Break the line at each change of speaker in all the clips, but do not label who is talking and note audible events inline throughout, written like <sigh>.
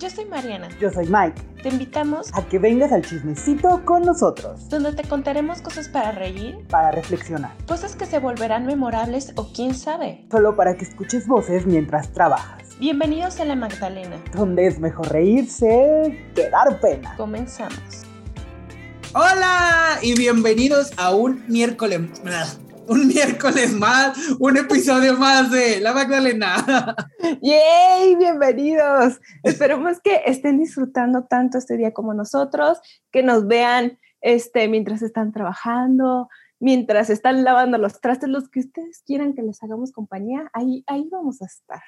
Yo soy Mariana.
Yo soy Mike.
Te invitamos
a que vengas al chismecito con nosotros.
Donde te contaremos cosas para reír,
para reflexionar,
cosas que se volverán memorables o quién sabe.
Solo para que escuches voces mientras trabajas.
Bienvenidos a La Magdalena.
Donde es mejor reírse que dar pena.
Comenzamos.
Hola y bienvenidos a un miércoles un miércoles más, un episodio más de La Magdalena.
¡Yay! Bienvenidos. Esperemos que estén disfrutando tanto este día como nosotros, que nos vean este, mientras están trabajando, mientras están lavando los trastes, los que ustedes quieran que les hagamos compañía, ahí, ahí vamos a estar.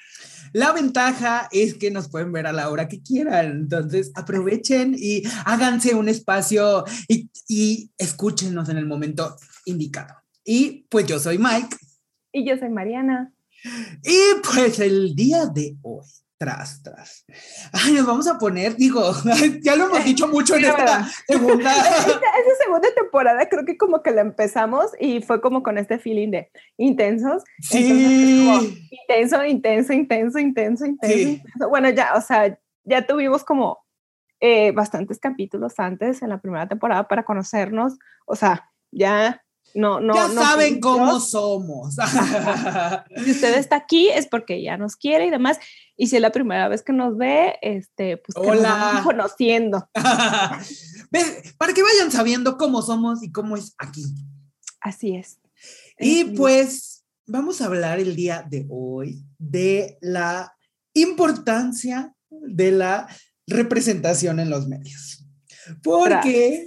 La ventaja es que nos pueden ver a la hora que quieran, entonces aprovechen y háganse un espacio y, y escúchenos en el momento indicado. Y pues yo soy Mike.
Y yo soy Mariana.
Y pues el día de hoy, tras, tras. Ay, nos vamos a poner, digo, <laughs> ya lo hemos dicho mucho en esta segunda. <laughs>
Esta, segunda temporada creo que como que la empezamos y fue como con este feeling de intensos.
Sí.
intenso, intenso, intenso, intenso, intenso, Bueno, ya, o sea, ya tuvimos como eh, bastantes capítulos antes en la primera temporada para conocernos. O sea, ya no, no,
ya saben cómo somos. <laughs>
si usted está aquí es porque ya nos quiere y demás. Y si es la primera vez que nos ve, este, pues que
Hola.
nos conociendo. <laughs>
Para que vayan sabiendo cómo somos y cómo es aquí.
Así es.
Y pues vamos a hablar el día de hoy de la importancia de la representación en los medios. Porque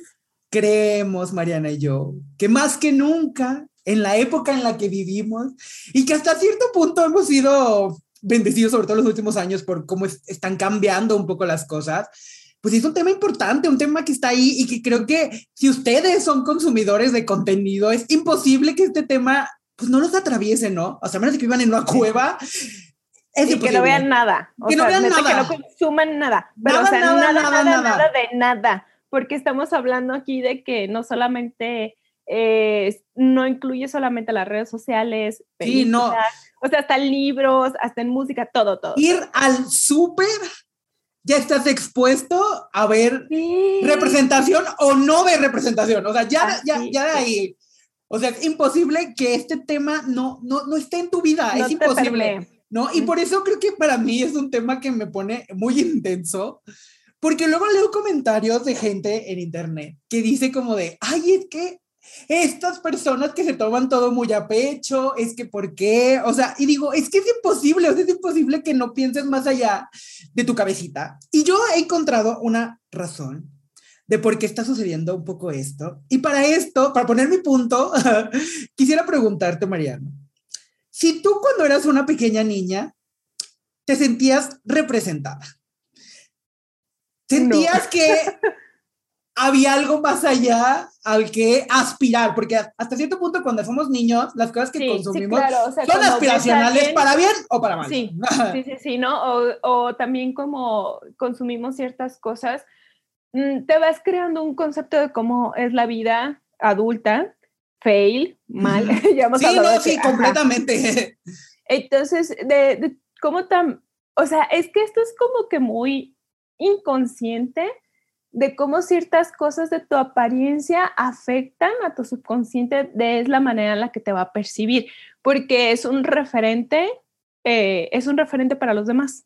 creemos, Mariana y yo, que más que nunca, en la época en la que vivimos y que hasta cierto punto hemos sido bendecidos, sobre todo en los últimos años, por cómo es, están cambiando un poco las cosas, pues es un tema importante, un tema que está ahí y que creo que si ustedes son consumidores de contenido, es imposible que este tema pues no los atraviese, ¿no? O sea, a menos que vivan en una cueva.
Es y que no vean nada. O
que
sea,
no vean nada.
Que no consuman nada. Pero,
nada,
o sea,
nada,
nada,
nada,
nada,
nada,
nada de nada porque estamos hablando aquí de que no solamente eh, no incluye solamente las redes sociales,
sí, no.
o sea, hasta en libros, hasta en música, todo, todo.
Ir al súper, ya estás expuesto a ver sí. representación o no ver representación, o sea, ya, ah, ya, sí, ya de ahí. O sea, es imposible que este tema no, no, no esté en tu vida,
no
es imposible. ¿No? Y por eso creo que para mí es un tema que me pone muy <laughs> intenso, porque luego leo comentarios de gente en internet que dice como de, ay, es que estas personas que se toman todo muy a pecho, es que ¿por qué? O sea, y digo, es que es imposible, es imposible que no pienses más allá de tu cabecita. Y yo he encontrado una razón de por qué está sucediendo un poco esto. Y para esto, para poner mi punto, <laughs> quisiera preguntarte, Mariano, si tú cuando eras una pequeña niña te sentías representada, sentías no. que <laughs> había algo más allá al que aspirar, porque hasta cierto punto cuando somos niños, las cosas que
sí,
consumimos
sí, claro. o sea,
son aspiracionales bien, para bien o para mal.
Sí, <laughs> sí, sí, sí ¿no? O, o, también como consumimos ciertas cosas, mm, te vas creando un concepto de cómo es la vida adulta, fail, mal.
ya <laughs> hemos sí, no, sí, que, completamente.
Ajá. Entonces, de, de cómo tan, o sea, es que esto es como que muy inconsciente de cómo ciertas cosas de tu apariencia afectan a tu subconsciente de la manera en la que te va a percibir, porque es un referente, eh, es un referente para los demás.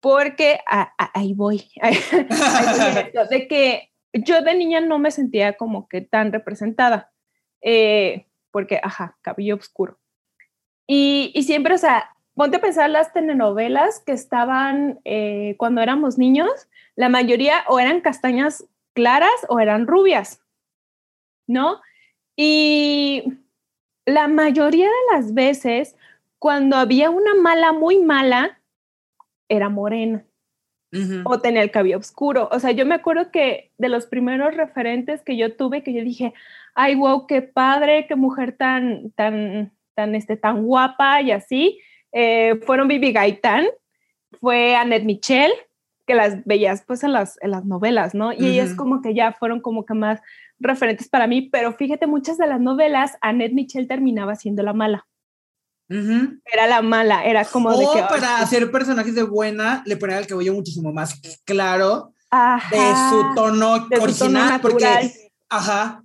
Porque a, a, ahí voy, <laughs> ahí, ahí voy de que yo de niña no me sentía como que tan representada, eh, porque, ajá, cabello oscuro. Y, y siempre, o sea, ponte a pensar las telenovelas que estaban eh, cuando éramos niños, la mayoría o eran castañas claras o eran rubias, ¿no? Y la mayoría de las veces, cuando había una mala muy mala, era morena. Uh -huh. O tenía el cabello oscuro. O sea, yo me acuerdo que de los primeros referentes que yo tuve, que yo dije, ay, wow, qué padre, qué mujer tan, tan, tan, este, tan guapa y así eh, fueron Bibi Gaitán, fue Annette Michel, que las veías pues en las, en las novelas, ¿no? Y uh -huh. ellas como que ya fueron como que más referentes para mí, pero fíjate, muchas de las novelas, Annette Michel terminaba siendo la mala. era la mala, era como
o
de que...
para hacer personajes de buena, le ponía el cabello muchísimo más claro de su tono
de su
original,
tono
porque, ajá,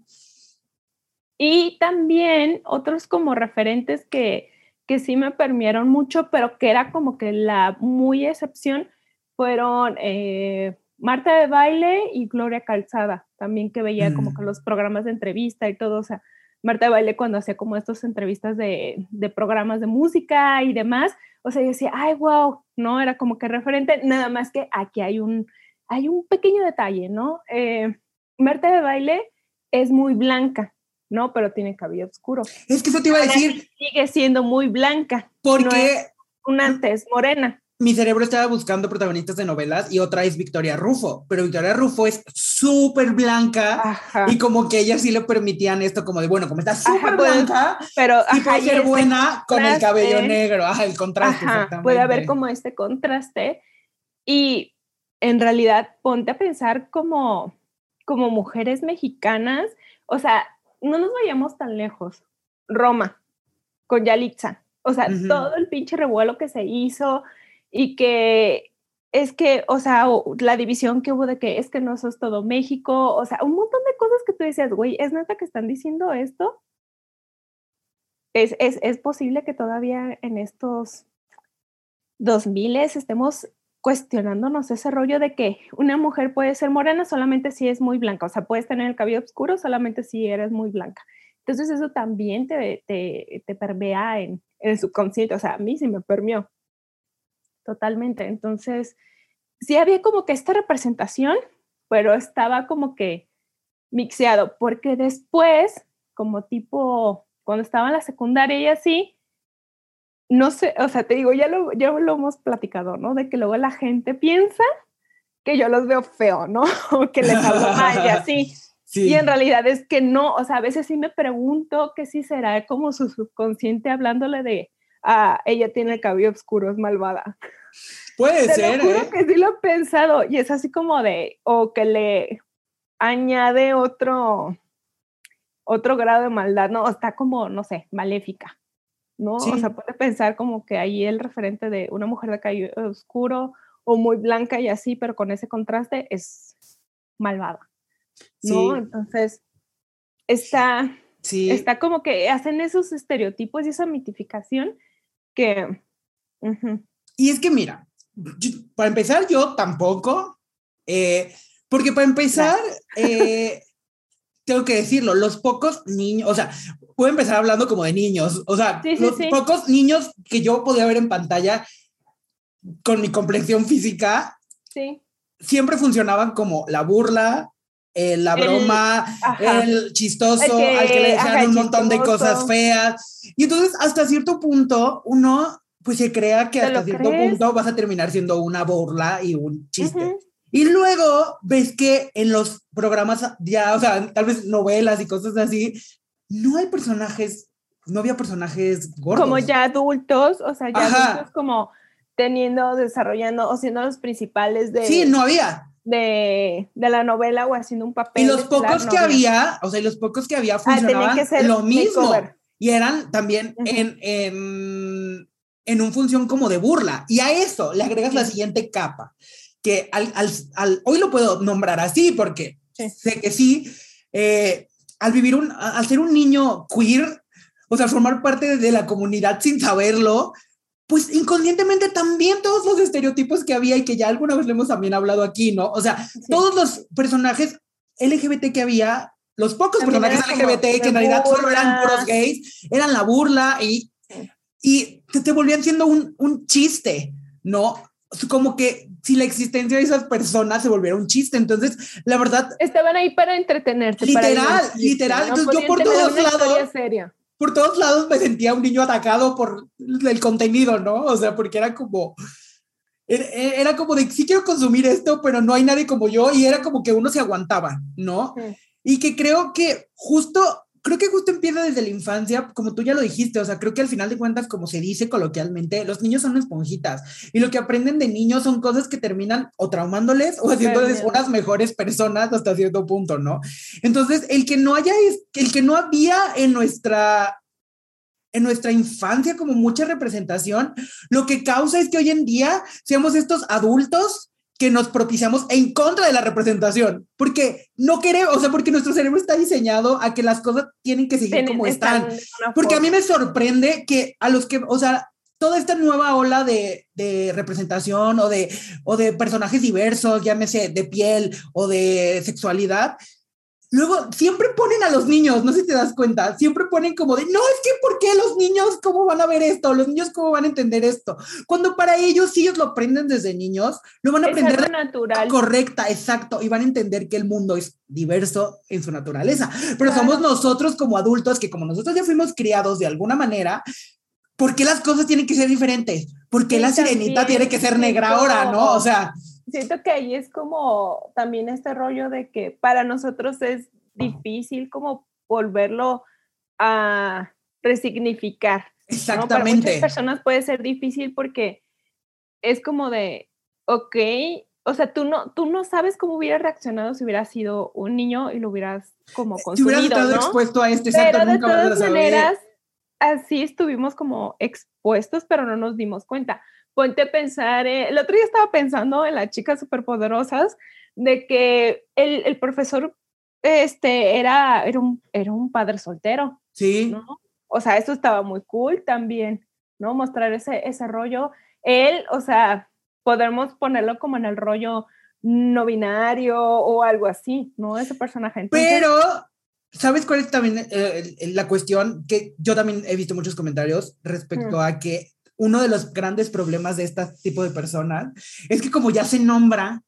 Y también otros como referentes que, que sí me permearon mucho, pero que era como que la muy excepción, fueron eh, Marta de Baile y Gloria Calzada, también que veía como que
Mm.
los programas de entrevista y todo, o sea, Marta de Baile cuando hacía como estas entrevistas de, de programas de música y demás, o sea, yo decía, ay, wow, ¿no? Era como que referente, nada más que aquí hay un, hay un pequeño detalle, ¿no? Eh, Marta de Baile es muy blanca, ¿no? Pero tiene cabello oscuro.
es que eso te iba a decir,
Sigue siendo muy blanca,
porque
una antes morena.
mi cerebro estaba buscando protagonistas de novelas y otra es Victoria Rufo, pero Victoria Rufo es súper blanca
Ajá.
y como que ella sí le permitían esto como de, bueno, como está súper blanca,
Pero
y puede ser buena con el cabello negro, ajá, el contraste.
Ajá,
exactamente.
puede haber como este contraste y en realidad ponte a pensar como, como mujeres mexicanas, o sea, no nos vayamos tan lejos. Roma, con Yalitza, o sea,
Ujú.
todo el pinche revuelo que se hizo y que es que, o sea, la división que hubo de que es que no sos todo México, o sea, un montón de cosas que tú decías, güey, ¿es neta que están diciendo esto? Es, es, es posible que todavía en estos 2000 estemos cuestionándonos ese rollo de que una mujer puede ser morena solamente si es muy blanca, o sea, puedes tener el cabello oscuro solamente si eres muy blanca. Entonces eso también te, te, te permea en, en el subconsciente, o sea, a mí sí me permeó totalmente. Entonces, sí había como que esta representación, pero estaba como que mixeado, porque después, como tipo, cuando estaba en la secundaria y así, no sé, o sea, te digo, ya lo, ya lo hemos platicado, ¿no? De que luego la gente piensa que yo los veo feo, ¿no? <laughs> O que les hablo mal y así. <laughs>
Sí.
Y en realidad es que no, o sea, a veces sí me pregunto que si será como su subconsciente hablándole de, ah, ella tiene el cabello oscuro, es malvada.
Puede
Te
ser,
lo juro
¿eh?
que sí lo he pensado y es así como de, o que le añade otro, otro grado de maldad, ¿no? O está como, no sé, maléfica, ¿no?
Sí.
O sea, puede pensar como que ahí el referente de una mujer de cabello oscuro o muy blanca y así, pero con ese contraste es malvada, ¿no?
Sí.
Entonces, está,
Sí.
está como que hacen esos estereotipos y esa mitificación que... ujú,
Y es que mira, yo- para empezar yo tampoco, eh, porque para empezar, eh, tengo que decirlo, los pocos niños, o sea, puedo empezar hablando como de niños, o sea,
Sí, sí,
los
sí.
pocos niños que yo podía ver en pantalla con mi complexión física, siempre funcionaban como la burla, eh, la broma, el chistoso,
El que-
al que le decían
ajá,
un montón de cosas feas. Y entonces, hasta cierto punto, uno pues se crea que
¿Te
hasta cierto
crees?
punto vas a terminar siendo una burla y un chiste.
Ujú.
Y luego ves que en los programas ya, o sea, tal vez novelas y cosas así, no hay personajes, no había personajes gordos.
como ya adultos, o sea, ya
Ajá.
adultos como teniendo, desarrollando o siendo los principales de,
Sí, no había.
de, de la novela o haciendo un papel.
Y los pocos que había, o sea, y los pocos que había
Ah,
funcionaban
que ser
lo mismo.
makeover.
Y eran también
Ujú.
en, en, en un función como de burla. Y a eso le agregas la siguiente capa, que al, al, al- hoy lo puedo nombrar así porque
Sí.
sé que sí, eh, al vivir un, al ser un niño queer, o sea, formar parte de la comunidad sin saberlo, pues inconscientemente también todos los estereotipos que había y que ya alguna vez le hemos también hablado aquí, ¿no? O sea,
Sí.
todos los personajes LGBT que había, los pocos
También
personajes LGBT que en realidad solo eran
burla.
puros gays, eran la burla y, y te, te volvían siendo un, un chiste, ¿no? Como que si la existencia de esas personas se volviera un chiste. Entonces, la verdad,
Estaban ahí para entretenerte. para
Literal,
divertirte,
literal. Entonces, yo por todos lados-
seria.
por todos lados me sentía un niño atacado por el contenido, ¿no? O sea, porque era como, era, era como de, sí quiero consumir esto, pero no hay nadie como yo, y era como que uno se aguantaba, ¿no?
Sí.
Y que creo que justo, creo que justo empieza desde la infancia, como tú ya lo dijiste, o sea, creo que al final de cuentas, como se dice coloquialmente, los niños son esponjitas, y lo que aprenden de niños son cosas que terminan o traumándoles o haciéndoles unas mejores personas hasta cierto punto, ¿no? Entonces, el que no haya, el que no había en nuestra, en nuestra infancia como mucha representación, lo que causa es que hoy en día seamos estos adultos que nos propiciamos en contra de la representación, porque no queremos, o sea, porque nuestro cerebro está diseñado a que las cosas tienen que seguir como están. Porque a mí me sorprende que a los que, o sea, toda esta nueva ola de, de, representación o de, o de personajes diversos, llámese de piel o de sexualidad, Luego siempre ponen a los niños, no sé si te das cuenta, siempre ponen como de, no, es que ¿por qué los niños cómo van a ver esto? Los niños cómo van a entender esto? Cuando para ellos, si ellos lo aprenden desde niños, lo van a aprender
de natural.
correcta, exacto, y van a entender que el mundo es diverso en su naturaleza. Pero somos nosotros como adultos que como nosotros ya fuimos criados de alguna manera, ¿por qué las cosas tienen que ser diferentes? ¿Por qué la sirenita tiene que ser negra ahora, no? O sea
siento que ahí es como también este rollo de que para nosotros es difícil como volverlo a resignificar.
Exactamente.
Para muchas personas puede ser difícil porque es como de, ok, o sea, tú no, tú no sabes cómo hubiera reaccionado si hubiera sido un niño y lo hubieras como consumido,
Si hubieras estado expuesto a este
Pero de todas maneras, así estuvimos como expuestos, pero no nos dimos cuenta ponte a pensar, eh, el otro día estaba pensando en las chicas superpoderosas, de que el, el profesor este, era, era, un, era un padre soltero.
Sí.
¿no? O sea, eso estaba muy cool también, ¿no? Mostrar ese, ese rollo. Él, o sea, podemos ponerlo como en el rollo no binario o algo así, ¿no? Ese personaje.
Pero, ¿sabes cuál es también eh, la cuestión? Que yo también he visto muchos comentarios respecto a que uno de los grandes problemas de este tipo de personas es que como ya se nombra,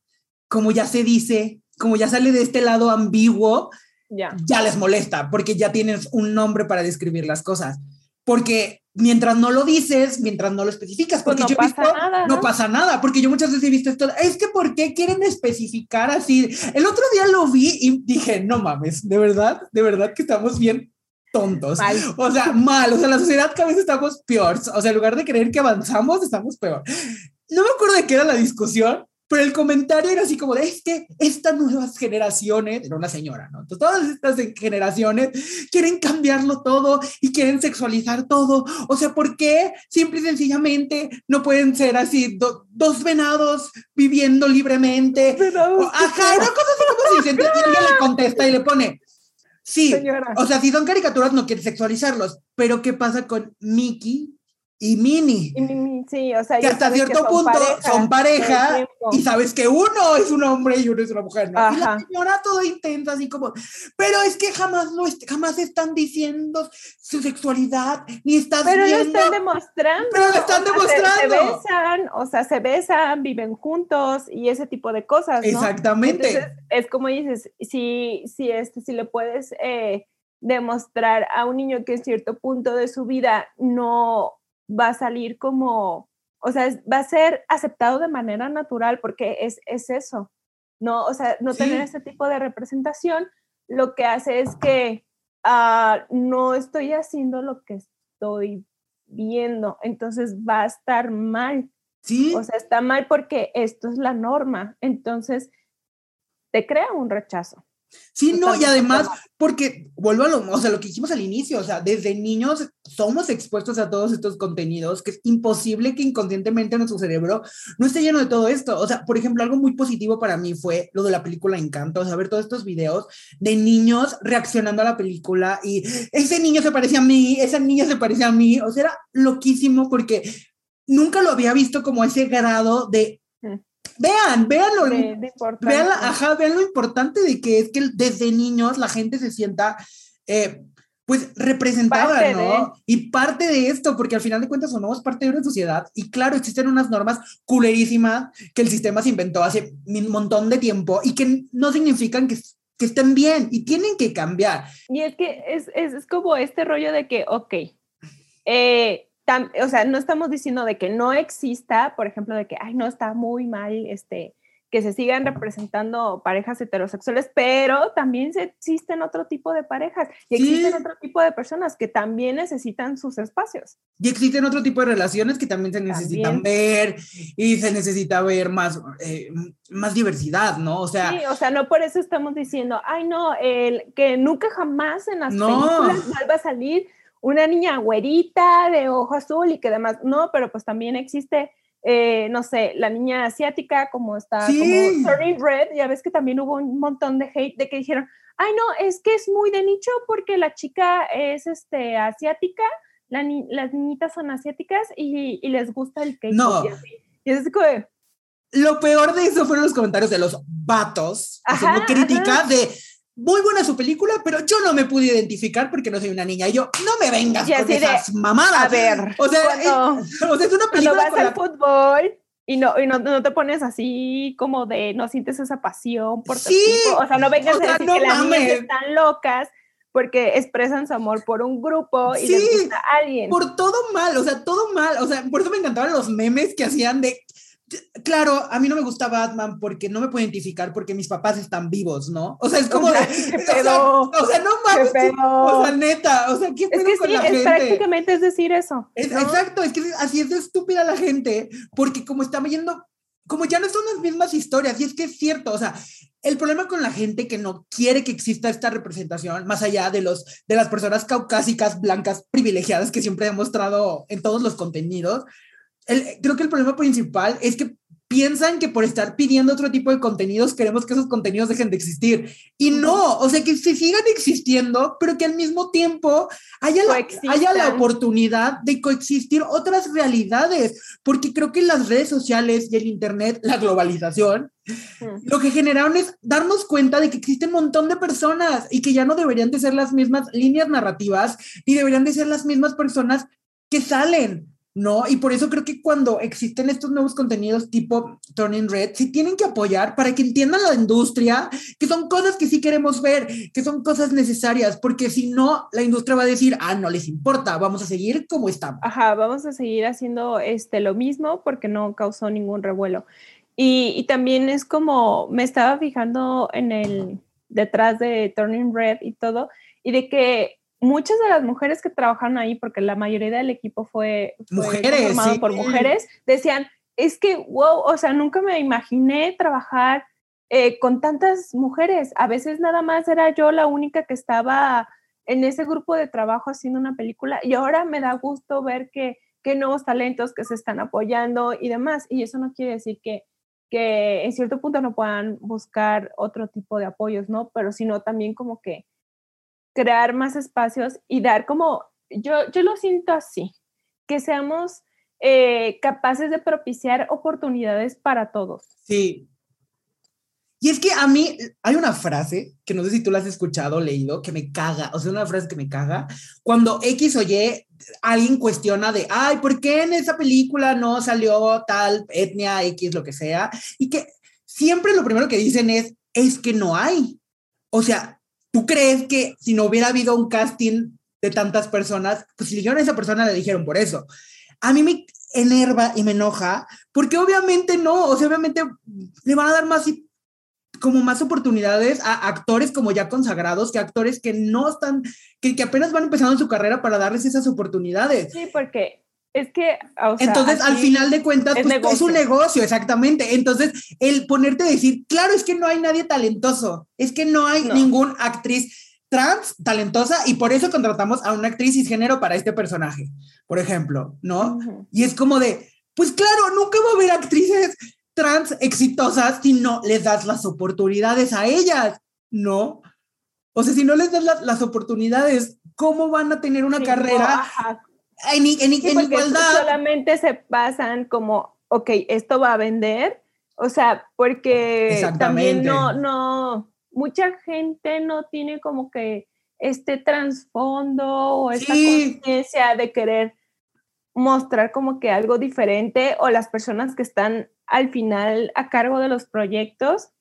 como ya se dice, como ya sale de este lado ambiguo,
ya,
ya les molesta porque ya tienes un nombre para describir las cosas. Porque mientras no lo dices, mientras no lo especificas,
pues
porque
no pasa
visto,
nada,
no
¿no?
pasa nada, porque yo muchas veces he visto esto, es que ¿por qué quieren especificar así? El otro día lo vi y dije, no mames, de verdad, de verdad que estamos bien tontos.
Mal.
O sea, mal. O sea, la sociedad cada vez estamos peor. O sea, en lugar de creer que avanzamos, estamos peor. No me acuerdo de qué era la discusión, pero el comentario era así como de, es que estas nuevas generaciones, era una señora, ¿no? Entonces, todas estas generaciones quieren cambiarlo todo y quieren sexualizar todo. O sea, ¿por qué simple y sencillamente no pueden ser así do, dos venados viviendo libremente?
Venados.
Ajá, una cosa así como si se ella le contesta y le pone, Sí,
Señora.
o sea, si son caricaturas no quiere sexualizarlos, pero ¿qué pasa con Mickey y Minnie?
Y, mi- sí, o sea,
Que hasta cierto
son
punto
pareja
son pareja y sabes que uno es un hombre y uno es una mujer, ¿no? Y la señora todo intensa, así como, pero es que jamás lo est- jamás están diciendo su sexualidad, ni estás
Pero lo
viendo.
están demostrando.
Pero lo están
o sea, se- Se,
demostrando.
besan, o sea, se besan, viven juntos y ese tipo de cosas, ¿no?
Exactamente.
Entonces, es como dices, si, si, este, si le puedes eh, demostrar a un niño que en cierto punto de su vida no va a salir como, o sea, es- va a ser aceptado de manera natural porque es, es eso, ¿no? O sea, no
Sí.
tener ese tipo de representación lo que hace es que ah, no estoy haciendo lo que estoy viendo, entonces va a estar mal.
sí,
O sea, está mal porque esto es la norma. Entonces, te crea un rechazo.
Sí, no, y además, porque vuelvo a lo, o sea, lo que dijimos al inicio, o sea, desde niños somos expuestos a todos estos contenidos, que es imposible que inconscientemente nuestro cerebro no esté lleno de todo esto. O sea, por ejemplo, algo muy positivo para mí fue lo de la película Encanto, o sea, ver todos estos videos de niños reaccionando a la película y ese niño se parece a mí, esa niña se parece a mí, o sea, era loquísimo porque nunca lo había visto como ese grado de... Vean, vean lo,
De, de importancia.
Vean, la- ajá, vean lo importante de que es que desde niños la gente se sienta, eh, pues, representada,
Parte
¿no?
de.
Y parte de esto, porque al final de cuentas somos parte de una sociedad. Y claro, existen unas normas culerísimas que el sistema se inventó hace un montón de tiempo y que no significan que, que estén bien y tienen que cambiar.
Y es que es, es, es como este rollo de que, ok, eh, tam- o sea, no estamos diciendo de que no exista, por ejemplo, de que, ay, no, está muy mal, este, que se sigan representando parejas heterosexuales, pero también se, existen otro tipo de parejas y
Sí.
existen otro tipo de personas que también necesitan sus espacios.
Y existen otro tipo de relaciones que también se necesitan ver y se necesita ver más, eh, más diversidad, ¿no? O sea,
Sí, o sea, no por eso estamos diciendo, ay, no, el, que nunca jamás en las
No.
películas vuelva a salir una niña güerita de ojo azul y que demás, no, pero pues también existe, eh, no sé, la niña asiática como está, como Turning Red, ya ves que también hubo un montón de hate de que dijeron, ay no, es que es muy de nicho porque la chica es este, asiática, las niñitas son asiáticas y, les gusta el cake.
No.
Y, es como
Lo peor de eso fueron los comentarios de los vatos haciendo crítica de muy buena su película, pero yo no me pude identificar porque no soy una niña. Y yo, no me vengas con esas mamadas.
A ver,
o sea,
cuando,
es una película.
Cuando vas al fútbol y no, y no, no, te pones así como de no sientes esa pasión por tu equipo. O sea, no vengas a decir que las niñas están locas porque expresan su amor por un grupo y les gusta a alguien.
Por todo mal, o sea, todo mal. O sea, por eso me encantaban los memes que hacían de Claro, a mí no me gusta Batman porque no me puedo identificar porque mis papás están vivos, ¿no? O sea, es como de. <laughs> O sea, no mames. O sea, neta. O sea, ¿qué pedo es que con sí, la es
prácticamente es decir eso.
Exacto, es que así es de estúpida la gente porque como está yendo. Como ya no son las mismas historias, y es que es cierto, o sea, el problema con la gente que no quiere que exista esta representación, más allá de, los, de las personas caucásicas, blancas, privilegiadas que siempre he mostrado en todos los contenidos, creo que el problema principal es que piensan que por estar pidiendo otro tipo de contenidos queremos que esos contenidos dejen de existir. Y no, o sea, que se sigan existiendo, pero que al mismo tiempo haya la, haya la oportunidad de coexistir otras realidades, porque creo que las redes sociales y el Internet, la globalización, lo que generaron es darnos cuenta de que existen un montón de personas y que ya no deberían de ser las mismas líneas narrativas, ni deberían de ser las mismas personas que salen. ¿No? Y por eso creo que cuando existen estos nuevos contenidos tipo Turning Red, sí tienen que apoyar para que entiendan la industria, que son cosas que sí queremos ver, que son cosas necesarias, porque si no, la industria va a decir, ah, no les importa, vamos a seguir como estamos.
Ajá, vamos a seguir haciendo este, lo mismo porque no causó ningún revuelo. Y, y también es como, me estaba fijando en el, detrás de Turning Red y todo, y de que muchas de las mujeres que trabajaron ahí, porque la mayoría del equipo fue, formado por mujeres, decían, es que, wow, o sea, nunca me imaginé trabajar eh, con tantas mujeres. A veces nada más era yo la única que estaba en ese grupo de trabajo haciendo una película y ahora me da gusto ver que, que nuevos talentos que se están apoyando y demás. Y eso no quiere decir que, que en cierto punto no puedan buscar otro tipo de apoyos, ¿no? Pero sino también como que crear más espacios y dar como, yo, yo lo siento así, que seamos eh, capaces de propiciar oportunidades para todos.
Sí. Y es que a mí hay una frase, que no sé si tú la has escuchado o leído, que me caga, o sea, una frase que me caga, cuando X o Y alguien cuestiona de, ay, ¿por qué en esa película no salió tal etnia X, lo que sea? Y que siempre lo primero que dicen es, es que no hay. O sea, ¿Tú crees que si no hubiera habido un casting de tantas personas, pues si dijeron a esa persona, le dijeron por eso? A mí me enerva y me enoja, porque obviamente no, o sea, obviamente le van a dar más como más oportunidades a actores como ya consagrados que actores que no están, que, que apenas van empezando su carrera para darles esas oportunidades.
Sí, porque es que,
entonces al final de cuentas, es, pues, es, un negocio, exactamente. Entonces, el ponerte a decir, claro, es que no hay nadie talentoso, es que no hay ninguna actriz trans talentosa y por eso contratamos a una actriz cisgénero para este personaje, por ejemplo, ¿no? Y es como de, pues claro, nunca va a haber actrices trans exitosas si no les das las oportunidades a ellas, ¿no? O sea, si no les das las oportunidades, ¿cómo van a tener una carrera? En, en, igualdad.
Solamente se pasan como, ok, esto va a vender. O sea, porque también no, no, mucha gente no tiene como que este trasfondo o esta conciencia de querer mostrar como que algo diferente o las personas que están al final a cargo de los proyectos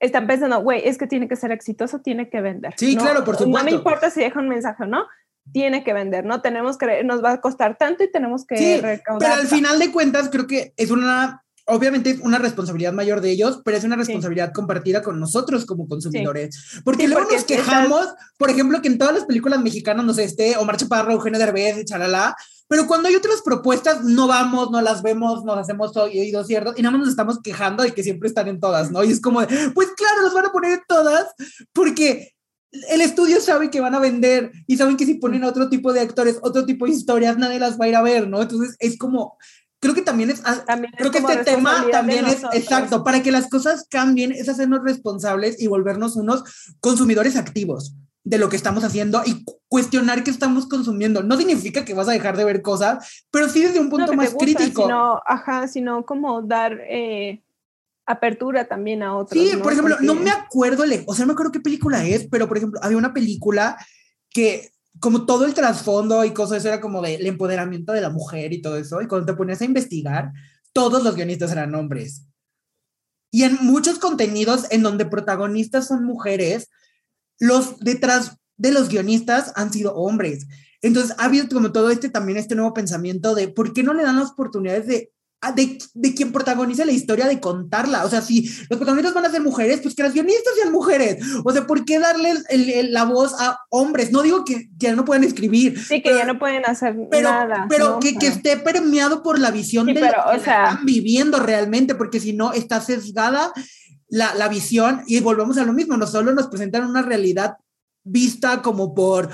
están pensando, güey, es que tiene que ser exitoso, tiene que vender.
Sí, claro, por supuesto.
No me importa si deja un mensaje o no, tiene que vender, ¿no? Tenemos que, nos va a costar tanto y tenemos que sí,
Pero al final de cuentas, creo que es una, obviamente es una responsabilidad mayor de ellos, pero es una responsabilidad compartida con nosotros como consumidores. Porque luego nos quejamos, por ejemplo, que en todas las películas mexicanas, no sé, esté Omar Chaparro, Eugenio Derbez, chalala, pero cuando hay otras propuestas, no vamos, no las vemos, nos hacemos oídos ciertos y nada más nos estamos quejando de que siempre están en todas, ¿no? Y es como, pues claro, los van a poner en todas porque el estudio sabe que van a vender y saben que si ponen otro tipo de actores, otro tipo de historias, nadie las va a ir a ver, ¿no? Entonces es como, creo que también es, ah, creo que este tema también es, exacto, para que las cosas cambien, es hacernos responsables y volvernos unos consumidores activos de lo que estamos haciendo y cuestionar qué estamos consumiendo. No significa que vas a dejar de ver cosas, pero sí desde un punto más crítico.
Sino, ajá, sino como dar eh, apertura también a otros.
Sí, por ejemplo, no me acuerdo, o sea, no me acuerdo qué película es, pero por ejemplo, había una película que como todo el trasfondo y cosas, eso era como del empoderamiento de la mujer y todo eso, y cuando te ponías a investigar, todos los guionistas eran hombres. Y en muchos contenidos en donde protagonistas son mujeres, los detrás de los guionistas han sido hombres. Entonces ha habido como todo este también este nuevo pensamiento de por qué no le dan las oportunidades de de, de, quien protagoniza la historia de contarla. O sea, si los protagonistas van a ser mujeres, pues que las guionistas sean mujeres. O sea, ¿por qué darle la voz a hombres? No digo que ya no pueden escribir.
Sí, que ya no pueden hacer nada.
Pero que, que, esté permeado por la visión de lo que están viviendo realmente, porque si no, está sesgada la, la visión y volvemos a lo mismo. No solo nos presentan una realidad vista como por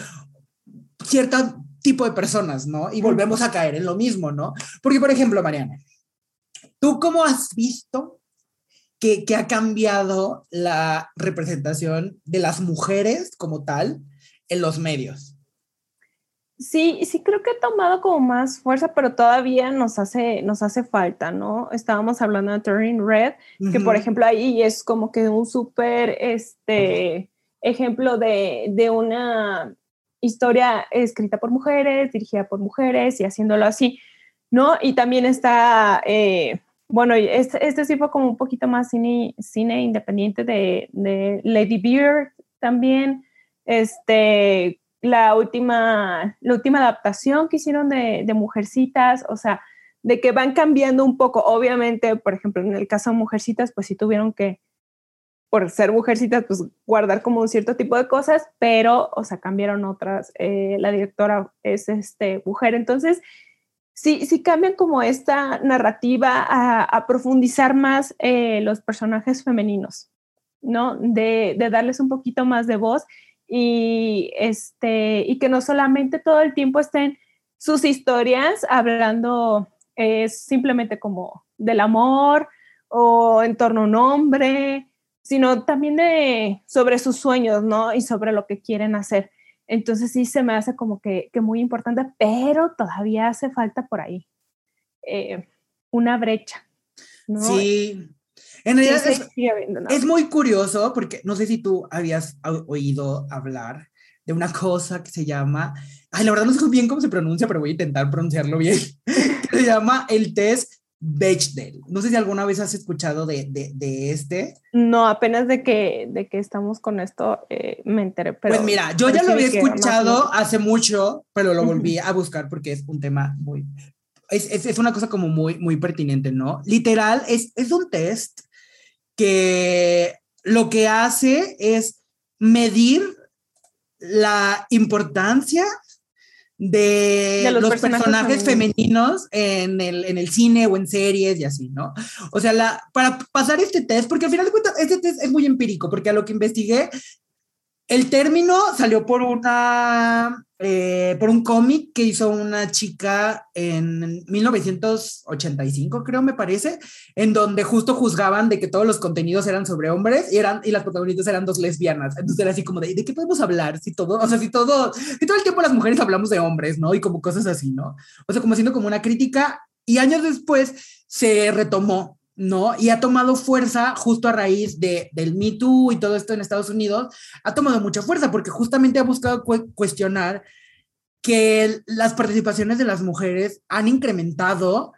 cierto tipo de personas, ¿no? Y volvemos a caer en lo mismo, ¿no? Porque, por ejemplo, Mariana, ¿Tú cómo has visto que, ha cambiado la representación de las mujeres como tal en los medios?
Sí, sí creo que ha tomado como más fuerza, pero todavía nos hace, nos hace falta, ¿no? Estábamos hablando de Turning Red, que por ejemplo ahí es como que un súper este, ejemplo de, de, una historia escrita por mujeres, dirigida por mujeres y haciéndolo así, ¿no? Y también está eh, bueno, este, este, sí fue como un poquito más cine, cine independiente de, de, Lady Beard también. Este, la última, la última adaptación que hicieron de, de, Mujercitas, o sea, de que van cambiando un poco. Obviamente, por ejemplo, en el caso de Mujercitas, pues sí tuvieron que, por ser Mujercitas, pues guardar como un cierto tipo de cosas, pero, o sea, cambiaron otras. Eh, la directora es este, mujer, entonces sí, sí cambian como esta narrativa a, profundizar más eh, los personajes femeninos, ¿no? De, darles un poquito más de voz y, este, y que no solamente todo el tiempo estén sus historias hablando simplemente como del amor o en torno a un hombre, sino también de sobre sus sueños, ¿no? Y sobre lo que quieren hacer. Entonces sí se me hace como que, muy importante, pero todavía hace falta por ahí eh, una brecha.
Sí, en realidad es, muy curioso porque no sé si tú habías oído hablar de una cosa que se llama, ay, la verdad no sé bien cómo se pronuncia, pero voy a intentar pronunciarlo bien, <laughs> que se llama el test Bechdel. No sé si alguna vez has escuchado de, de, este.
No, apenas de que, de que estamos con esto eh, me enteré. Pero
pues mira, yo ya lo había escuchado hace mucho, pero lo volví a buscar porque es un tema muy... Es, es, es, una cosa como muy, muy pertinente, ¿no? Literal, es, es un test que lo que hace es medir la importancia de, los, personajes, femeninos, en, el, en el cine o en series y así, ¿no? O sea, la, para pasar este test, porque al final de cuentas, este test es muy empírico, porque a lo que investigué, el término salió por una eh, por un cómic que hizo una chica en 1985, creo, me parece, en donde justo juzgaban de que todos los contenidos eran sobre hombres y, eran, y las protagonistas eran dos lesbianas. Entonces era así como de, ¿de qué podemos hablar? Si todo, o sea, si todo, si todo el tiempo las mujeres hablamos de hombres, ¿no? Y como cosas así, ¿no? O sea, como haciendo como una crítica y años después se retomó ¿no? Y ha tomado fuerza justo a raíz de, del Me Too y todo esto en Estados Unidos, ha tomado mucha fuerza porque justamente ha buscado cuestionar que las participaciones de las mujeres han incrementado,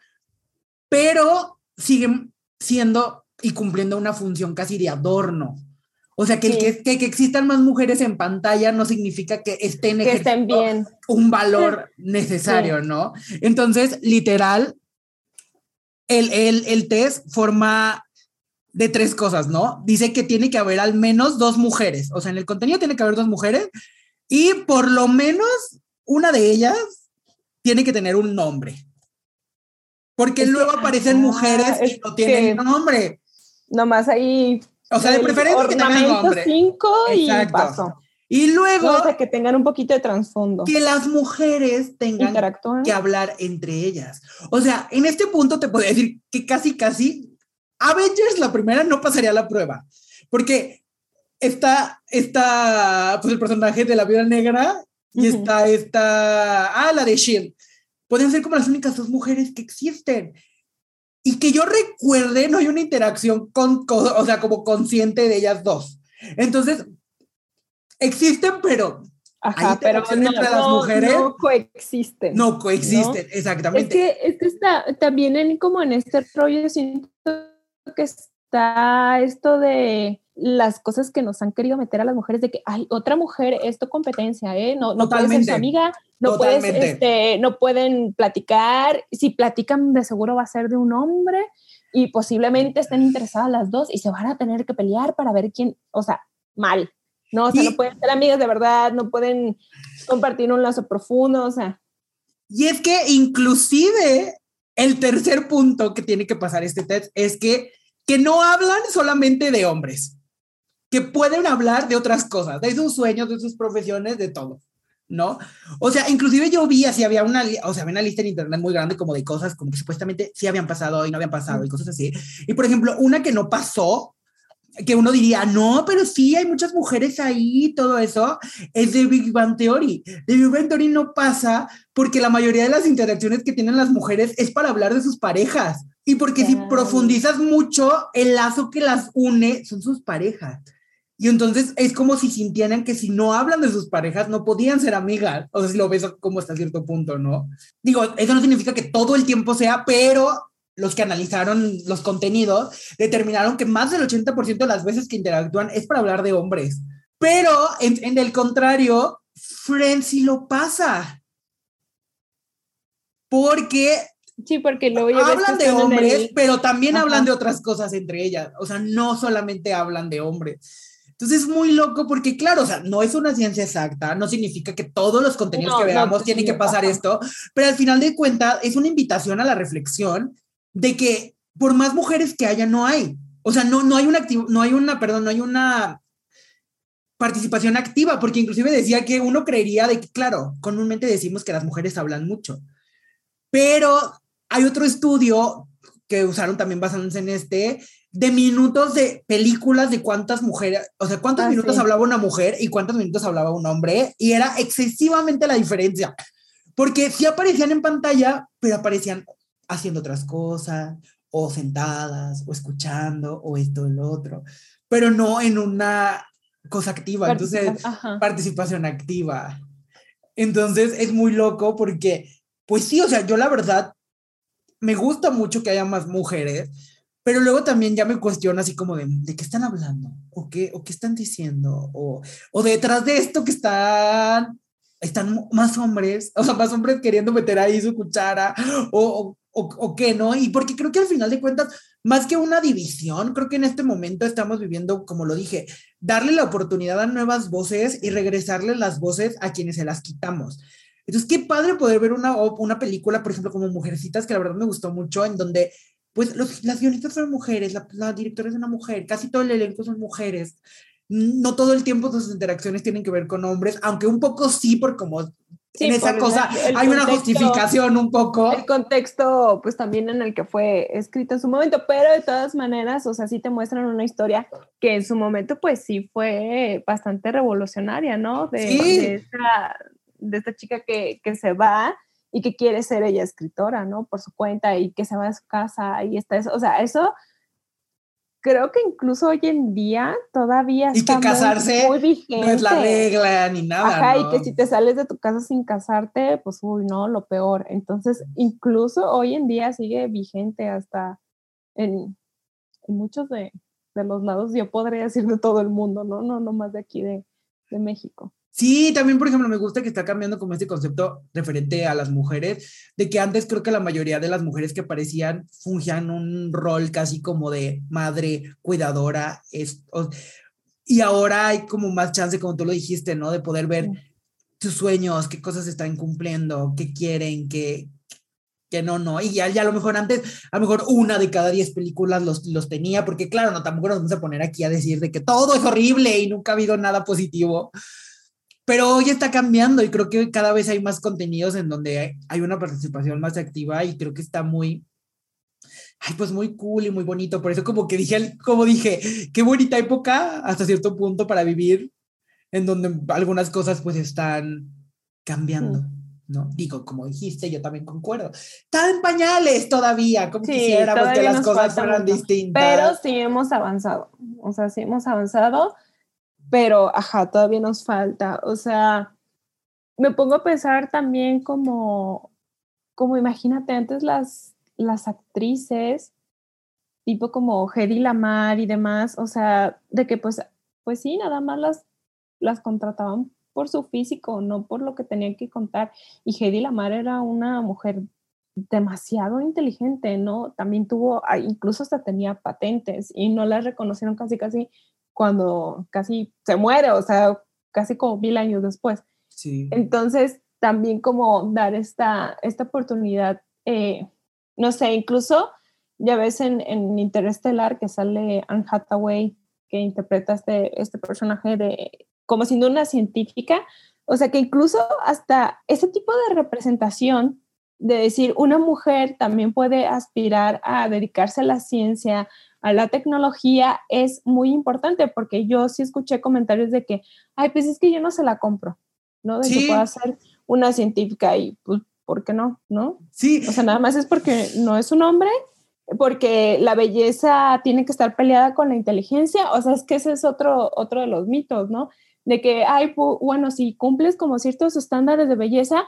pero siguen siendo y cumpliendo una función casi de adorno. O sea, que, el que, que, existan más mujeres en pantalla no significa que estén,
que estén bien.
un valor <laughs> necesario, ¿no? Entonces, literal, el, el, el test forma de tres cosas, ¿no? Dice que tiene que haber al menos dos mujeres, o sea, en el contenido tiene que haber dos mujeres y por lo menos una de ellas tiene que tener un nombre. Porque luego aparecen mujeres que no tienen nombre.
Nomás ahí.
O sea, de preferencia que tengan nombre.
cinco y paso.
Y luego...
o sea, que tengan un poquito de trasfondo.
Que las mujeres tengan que hablar entre ellas. O sea, en este punto te podría decir que casi, casi Avengers, la primera, no pasaría la prueba. Porque está, está pues el personaje de la vida negra y está esta, ah, la de Shield. Pueden ser como las únicas dos mujeres que existen. Y que yo recuerde, no hay una interacción con, o sea, como consciente de ellas dos. Entonces, existen, pero
Ajá, pero no, entre las mujeres no coexisten.
No coexisten, exactamente.
Es que, es que está también en, como en este rollo, siento que está esto de las cosas que nos han querido meter a las mujeres de que, ay, otra mujer es tu competencia, ¿eh? No, no puedes ser su amiga, no, puedes, este, no pueden platicar, si platican de seguro va a ser de un hombre y posiblemente estén interesadas las dos y se van a tener que pelear para ver quién, o sea, mal, ¿no? O sea, no pueden ser amigas de verdad, no pueden compartir un lazo profundo, o sea.
Y es que inclusive el tercer punto que tiene que pasar este test es que, que no hablan solamente de hombres, que pueden hablar de otras cosas, de sus sueños, de sus profesiones, de todo. ¿no? O sea, inclusive yo vi así, había una, o sea, había una lista en internet muy grande como de cosas como que supuestamente sí habían pasado y no habían pasado y cosas así. Y por ejemplo, una que no pasó, que uno diría, no, pero sí hay muchas mujeres ahí, todo eso, es de Big Bang Theory. De Big Bang Theory no pasa porque la mayoría de las interacciones que tienen las mujeres es para hablar de sus parejas. Y porque si profundizas mucho, el lazo que las une son sus parejas. Y entonces es como si sintieran que si no hablan de sus parejas no podían ser amigas. O sea, si lo ves como hasta cierto punto, ¿no? Digo, eso no significa que todo el tiempo sea, pero los que analizaron los contenidos determinaron que más del 80% de las veces que interactúan es para hablar de hombres. Pero en, el contrario, Friends sí lo pasa. Porque
Sí, porque lo
hablan de hombres, pero también hablan de otras cosas entre ellas. O sea, no solamente hablan de hombres. Entonces es muy loco porque, claro, o sea, no es una ciencia exacta, no significa que todos los contenidos que veamos tienen que pasar esto, pero al final de cuentas es una invitación a la reflexión de que por más mujeres que haya, no hay. O sea, no, no hay una, no hay una, perdón, no hay una participación activa, porque inclusive decía que uno creería de que, claro, comúnmente decimos que las mujeres hablan mucho, pero hay otro estudio que usaron también basándose en este, de minutos de películas de cuántas mujeres, o sea, cuántos ah, minutos hablaba una mujer y cuántos minutos hablaba un hombre, y era excesivamente la diferencia, porque sí aparecían en pantalla, pero aparecían haciendo otras cosas, o sentadas, o escuchando, o esto, lo otro, pero no en una cosa activa, entonces, participación activa. Entonces, es muy loco porque, pues sí, o sea, yo la verdad, me gusta mucho que haya más mujeres, pero luego también ya me cuestiono así como de, ¿de qué están hablando? ¿O qué, o qué están diciendo? O, o detrás de esto que están, están más hombres, o sea, más hombres queriendo meter ahí su cuchara, o, o, o qué, ¿no? Y porque creo que al final de cuentas, más que una división, creo que en este momento estamos viviendo, como lo dije, darle la oportunidad a nuevas voces y regresarle las voces a quienes se las quitamos. Entonces, qué padre poder ver una, una película, por ejemplo, como Mujercitas, que la verdad me gustó mucho, en donde pues los, las guionistas son mujeres, la, directora es una mujer, casi todo el elenco son mujeres. No todo el tiempo sus interacciones tienen que ver con hombres, aunque un poco sí, por como en esa cosa hay una justificación un poco.
El contexto, pues también en el que fue escrito en su momento, pero de todas maneras, o sea, sí te muestran una historia que en su momento, pues sí fue bastante revolucionaria, ¿no? De, de, esta, de esta chica que, que se va y que quiere ser ella escritora, ¿no? Por su cuenta y que se va a su casa y está eso, o sea, eso creo que incluso hoy en día todavía
y que casarse muy, vigente. no es la regla ni nada.
Ajá, y que si te sales de tu casa sin casarte, pues uy, no, lo peor. Entonces, incluso hoy en día sigue vigente hasta en, en muchos de, de, los lados, yo podría decir de todo el mundo, ¿no? No, no más de aquí de, de México.
Sí, también, por ejemplo, me gusta que está cambiando como este concepto referente a las mujeres, de que antes creo que la mayoría de las mujeres que aparecían fungían un rol casi como de madre, cuidadora, es, y ahora hay como más chance, como tú lo dijiste, ¿no? De poder ver sus sueños, qué cosas están cumpliendo, qué quieren, qué, que no, no, y ya, ya a lo mejor antes, a lo mejor una de cada diez películas los, los tenía, porque claro, no, tampoco nos vamos a poner aquí a decir de que todo es horrible y nunca ha habido nada positivo, pero hoy está cambiando y creo que cada vez hay más contenidos en donde hay, una participación más activa y creo que está muy, ay, pues muy cool y muy bonito. Por eso como que dije, como dije, qué bonita época hasta cierto punto para vivir, en donde algunas cosas pues están cambiando. ¿No? Digo, como dijiste, yo también concuerdo. Está en pañales todavía, como quisiéramos que las cosas fueran distintas.
Pero sí hemos avanzado, o sea, sí hemos avanzado, pero, ajá, todavía nos falta. O sea, me pongo a pensar también como, como imagínate antes las, las actrices, tipo como Hedy Lamar y demás, o sea, de que pues, pues sí, nada más las, las contrataban por su físico, no por lo que tenían que contar. Y Hedy Lamar era una mujer demasiado inteligente, ¿no? También tuvo, incluso hasta tenía patentes y no la reconocieron casi, casi cuando casi se muere, o sea, casi como mil años después.
Sí.
Entonces, también como dar esta, esta oportunidad, eh, no sé, incluso ya ves en, en Interestelar que sale Anne Hathaway, que interpreta este, este personaje de como siendo una científica, o sea que incluso hasta ese tipo de representación de decir una mujer también puede aspirar a dedicarse a la ciencia, a la tecnología, es muy importante porque yo sí escuché comentarios de que, ay, pues es que yo no se la compro, ¿no? De que pueda ser una científica y pues, ¿por qué no? ¿No?
Sí.
O sea, nada más es porque no es un hombre, porque la belleza tiene que estar peleada con la inteligencia, o sea, es que ese es otro, otro de los mitos, ¿no? De que, ay, bueno, si cumples como ciertos estándares de belleza,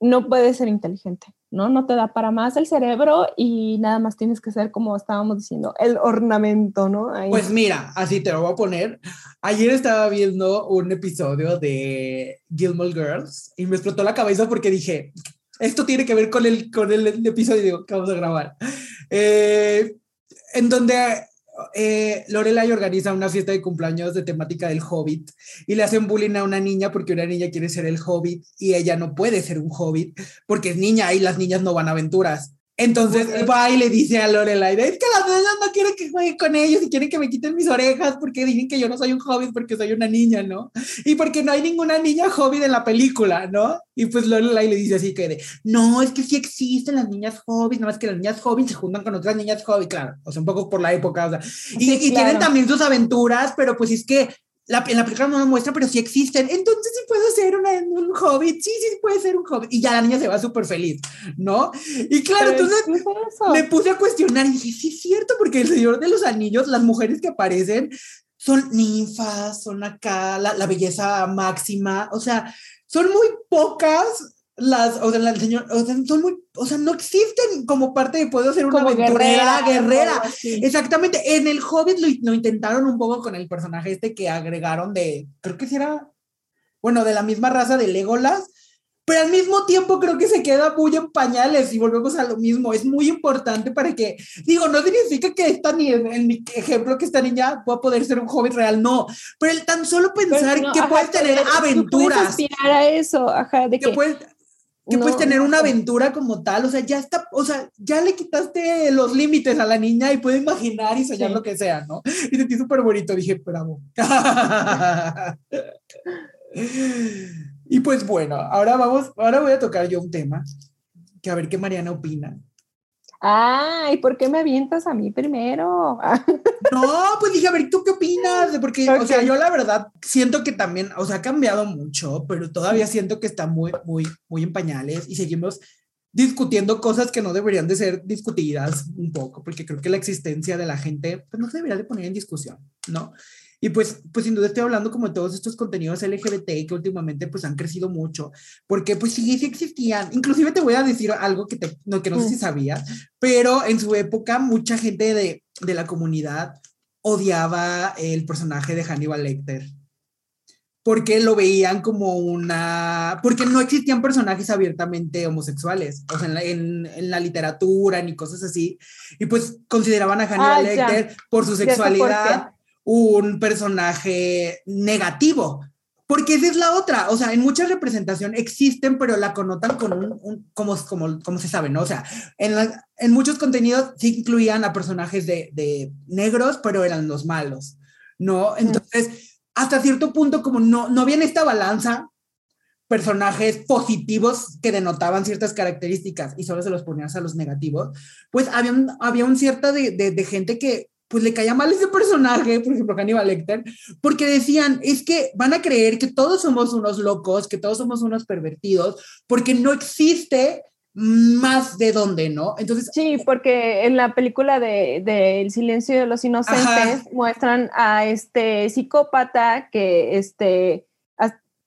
no puedes ser inteligente, ¿no? No te da para más el cerebro y nada más tienes que ser, como estábamos diciendo, el ornamento, ¿no?
Pues mira, así te lo voy a poner. Ayer estaba viendo un episodio de Gilmore Girls y me explotó la cabeza porque dije, esto tiene que ver con el, con el, episodio que vamos a grabar. Eh, en donde eh, Lorelai organiza una fiesta de cumpleaños de temática del hobbit y le hacen bullying a una niña porque una niña quiere ser el hobbit y ella no puede ser un hobbit porque es niña y las niñas no van a aventuras. Entonces va y le dice a Lorelai, es que las niñas no quieren que juegue con ellos y quieren que me quiten mis orejas porque dicen que yo no soy un hobbit porque soy una niña, ¿no? Y porque no hay ninguna niña hobbit en la película, ¿no? Y pues Lorelai le dice así que de, no, es que sí existen las niñas hobbits, nada más que las niñas hobbits se juntan con otras niñas hobbits, claro, o sea, un poco por la época, o sea, y, y tienen también sus aventuras, pero pues es que la, en la película no lo muestra, pero sí existen. Entonces sí puedo ser un hobbit, sí, sí puede ser un hobbit. Y ya la niña se va súper feliz, ¿no? Y claro, entonces me puse a cuestionar y dije, sí es cierto, porque el Señor de los Anillos, las mujeres que aparecen son ninfas, son acá la, la belleza máxima, o sea, son muy pocas las, o sea, el señor, o sea, son muy, o sea, no existen como parte de puedo ser una aventurera, guerrera. Exactamente. En el Hobbit lo, intentaron un poco con el personaje este que agregaron de, creo que si era, bueno, de la misma raza de Legolas, pero al mismo tiempo creo que se queda muy en pañales y volvemos a lo mismo. Es muy importante para que, digo, no significa que esta ni en, mi ejemplo que esta niña pueda poder ser un hobbit real, no, pero el tan solo pensar que puedes tener aventuras. Puedes
aspirar a eso, ajá, de que,
que que puedes tener una aventura como tal, o sea, ya está, o sea, ya le quitaste los límites a la niña y puede imaginar y soñar lo que sea, ¿no? <laughs> Y sentí súper bonito, dije, bravo. <laughs> y pues bueno, ahora vamos, ahora voy a tocar yo un tema, que a ver qué Mariana opina.
Ay, ¿por qué me avientas a mí primero? <laughs>
no, pues dije, a ver, ¿tú qué opinas? Porque, o sea, yo la verdad siento que también, o sea, ha cambiado mucho, pero todavía siento que está muy, muy, muy en pañales y seguimos discutiendo cosas que no deberían de ser discutidas un poco, porque creo que la existencia de la gente, pues no se debería de poner en discusión, ¿no? Y pues, pues sin duda estoy hablando como de todos estos contenidos LGBT que últimamente pues han crecido mucho, porque pues sí, sí existían. Inclusive te voy a decir algo que, te, no, que no sé si sabías, pero en su época mucha gente de, de la comunidad odiaba el personaje de Hannibal Lecter porque lo veían como una, porque no existían personajes abiertamente homosexuales, o sea, en la, en, la literatura ni cosas así, y pues consideraban a Hannibal ah, Lecter por su sexualidad un personaje negativo. Porque esa es la otra, o sea, en mucha representación existen, pero la connotan con un, como, como, como se sabe, ¿no? O sea, en, en muchos contenidos sí incluían a personajes de, de, negros, pero eran los malos, ¿no? Entonces, hasta cierto punto como no, no había en esta balanza personajes positivos que denotaban ciertas características y solo se los ponías a los negativos, pues había un, había un cierta de, de, de gente que pues le caía mal ese personaje, por ejemplo, Hannibal Lecter, porque decían, es que van a creer que todos somos unos locos, que todos somos unos pervertidos, porque no existe más de dónde, ¿no? Entonces...
Sí, porque en la película de, de El silencio de los inocentes Ajá. muestran a este psicópata que, este,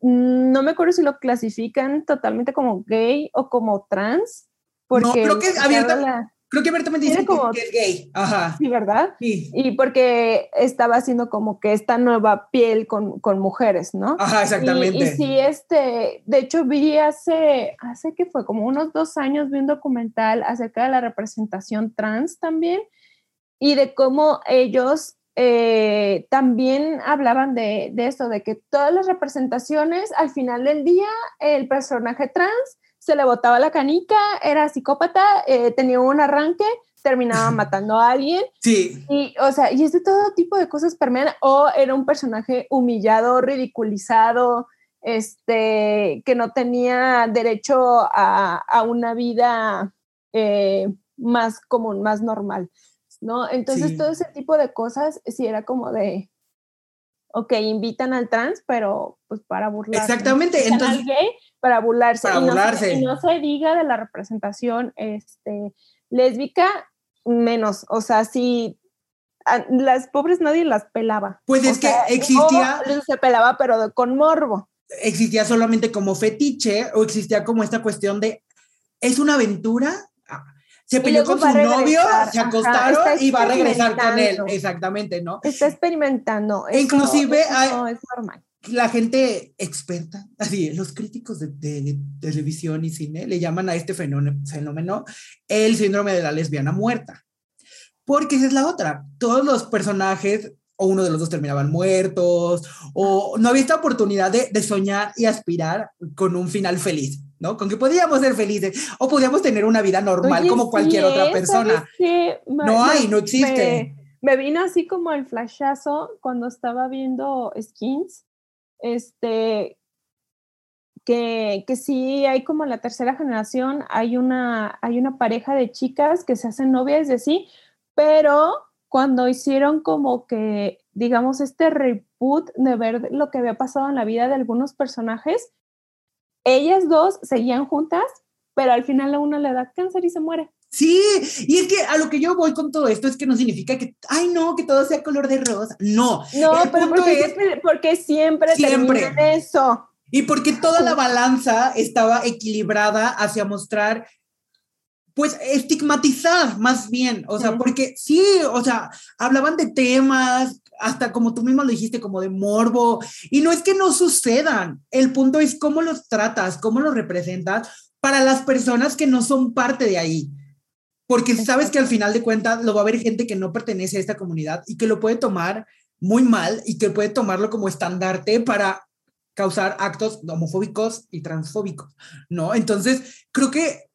no me acuerdo si lo clasifican totalmente como gay o como trans.
Porque no, creo que abierta, la... Creo que abiertamente dice como, que, es gay. Ajá.
Sí, ¿verdad?
Sí.
Y porque estaba haciendo como que esta nueva piel con, con mujeres, ¿no?
Ajá, exactamente.
Y, y, sí, este, de hecho vi hace, hace que fue como unos dos años, vi un documental acerca de la representación trans también y de cómo ellos eh, también hablaban de, de esto, de que todas las representaciones, al final del día, el personaje trans se le botaba la canica, era psicópata, eh, tenía un arranque, terminaba <laughs> matando a alguien.
Sí.
Y, o sea, y es de todo tipo de cosas permean, o era un personaje humillado, ridiculizado, este, que no tenía derecho a, a una vida eh, más común, más normal, ¿no? Entonces, sí. todo ese tipo de cosas, sí era como de, ok, invitan al trans, pero pues para burlarse.
Exactamente.
Entonces, al gay para burlarse.
Para
y no
burlarse.
Se, y no se diga de la representación este, lésbica, menos. O sea, si a, las pobres nadie las pelaba.
Pues
o
es
sea,
que existía.
Se pelaba, pero con morbo.
Existía solamente como fetiche o existía como esta cuestión de. ¿Es una aventura? se peleó con su novio, se acostaron Ajá, y va a regresar con él. Exactamente, ¿no?
Está experimentando.
Inclusive hay,
no es normal.
La gente experta, <laughs> así, los críticos de, de, de, televisión y cine le llaman a este fenómeno, fenómeno el síndrome de la lesbiana muerta. Porque esa es la otra. Todos los personajes o uno de los dos terminaban muertos, o no había esta oportunidad de, de, soñar y aspirar con un final feliz, ¿no? Con que podíamos ser felices, o podíamos tener una vida normal
Oye,
como cualquier
sí,
otra persona. No hay, no existe.
Me, me, vino así como el flashazo cuando estaba viendo Skins, este, que, que sí hay como la tercera generación, hay una, hay una pareja de chicas que se hacen novias de sí, pero cuando hicieron como que, digamos, este reboot de ver lo que había pasado en la vida de algunos personajes, ellas dos seguían juntas, pero al final a una le da cáncer y se muere.
Sí, y es que a lo que yo voy con todo esto es que no significa que, ay, no, que todo sea color de rosa. No.
No, pero porque, es, porque siempre, siempre. eso.
Y porque toda la balanza estaba equilibrada hacia mostrar pues estigmatizar más bien, o sea, porque sí, o sea, hablaban de temas, hasta como tú mismo lo dijiste, como de morbo, y no es que no sucedan, el punto es cómo los tratas, cómo los representas para las personas que no son parte de ahí, porque sabes que al final de cuentas lo va a haber gente que no pertenece a esta comunidad y que lo puede tomar muy mal y que puede tomarlo como estandarte para causar actos homofóbicos y transfóbicos, ¿no? Entonces, creo que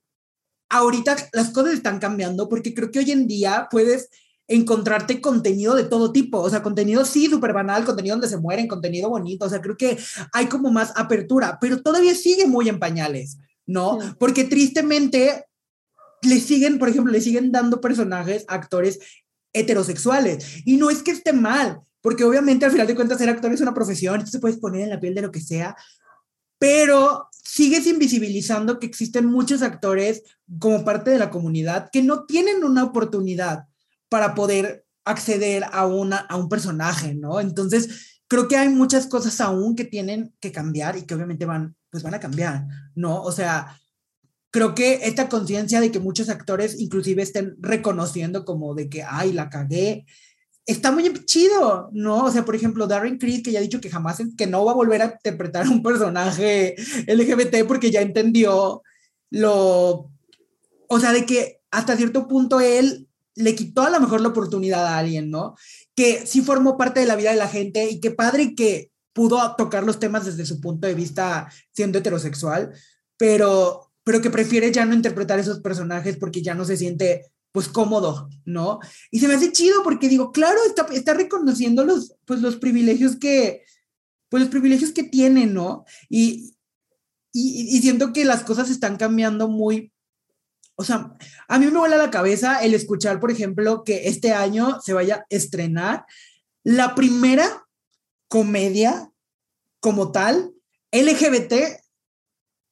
ahorita las cosas están cambiando porque creo que hoy en día puedes encontrarte contenido de todo tipo, o sea, contenido sí, súper banal, contenido donde se mueren, contenido bonito, o sea, creo que hay como más apertura, pero todavía sigue muy en pañales, ¿no? Sí. Porque tristemente le siguen, por ejemplo, le siguen dando personajes, actores heterosexuales, y no es que esté mal, porque obviamente al final de cuentas ser actor es una profesión, te puedes poner en la piel de lo que sea, pero sigues invisibilizando que existen muchos actores como parte de la comunidad que no tienen una oportunidad para poder acceder a, una, a un personaje, ¿no? Entonces, creo que hay muchas cosas aún que tienen que cambiar y que obviamente van, pues van a cambiar, ¿no? O sea, creo que esta conciencia de que muchos actores inclusive estén reconociendo como de que, ay, la cagué, está muy chido, ¿no? O sea, por ejemplo, Darren Criss, que ya ha dicho que jamás, que no va a volver a interpretar un personaje LGBT porque ya entendió lo, o sea, de que hasta cierto punto él le quitó a lo mejor la oportunidad a alguien, ¿no? Que sí formó parte de la vida de la gente y qué padre que pudo tocar los temas desde su punto de vista siendo heterosexual, pero, pero que prefiere ya no interpretar esos personajes porque ya no se siente pues cómodo, ¿no? Y se me hace chido porque digo, claro, está, está reconociendo los, pues, los privilegios que, pues los privilegios que tienen, ¿no? Y, y, y siento que las cosas están cambiando muy, o sea, a mí me vuela la cabeza el escuchar, por ejemplo, que este año se vaya a estrenar la primera comedia como tal LGBT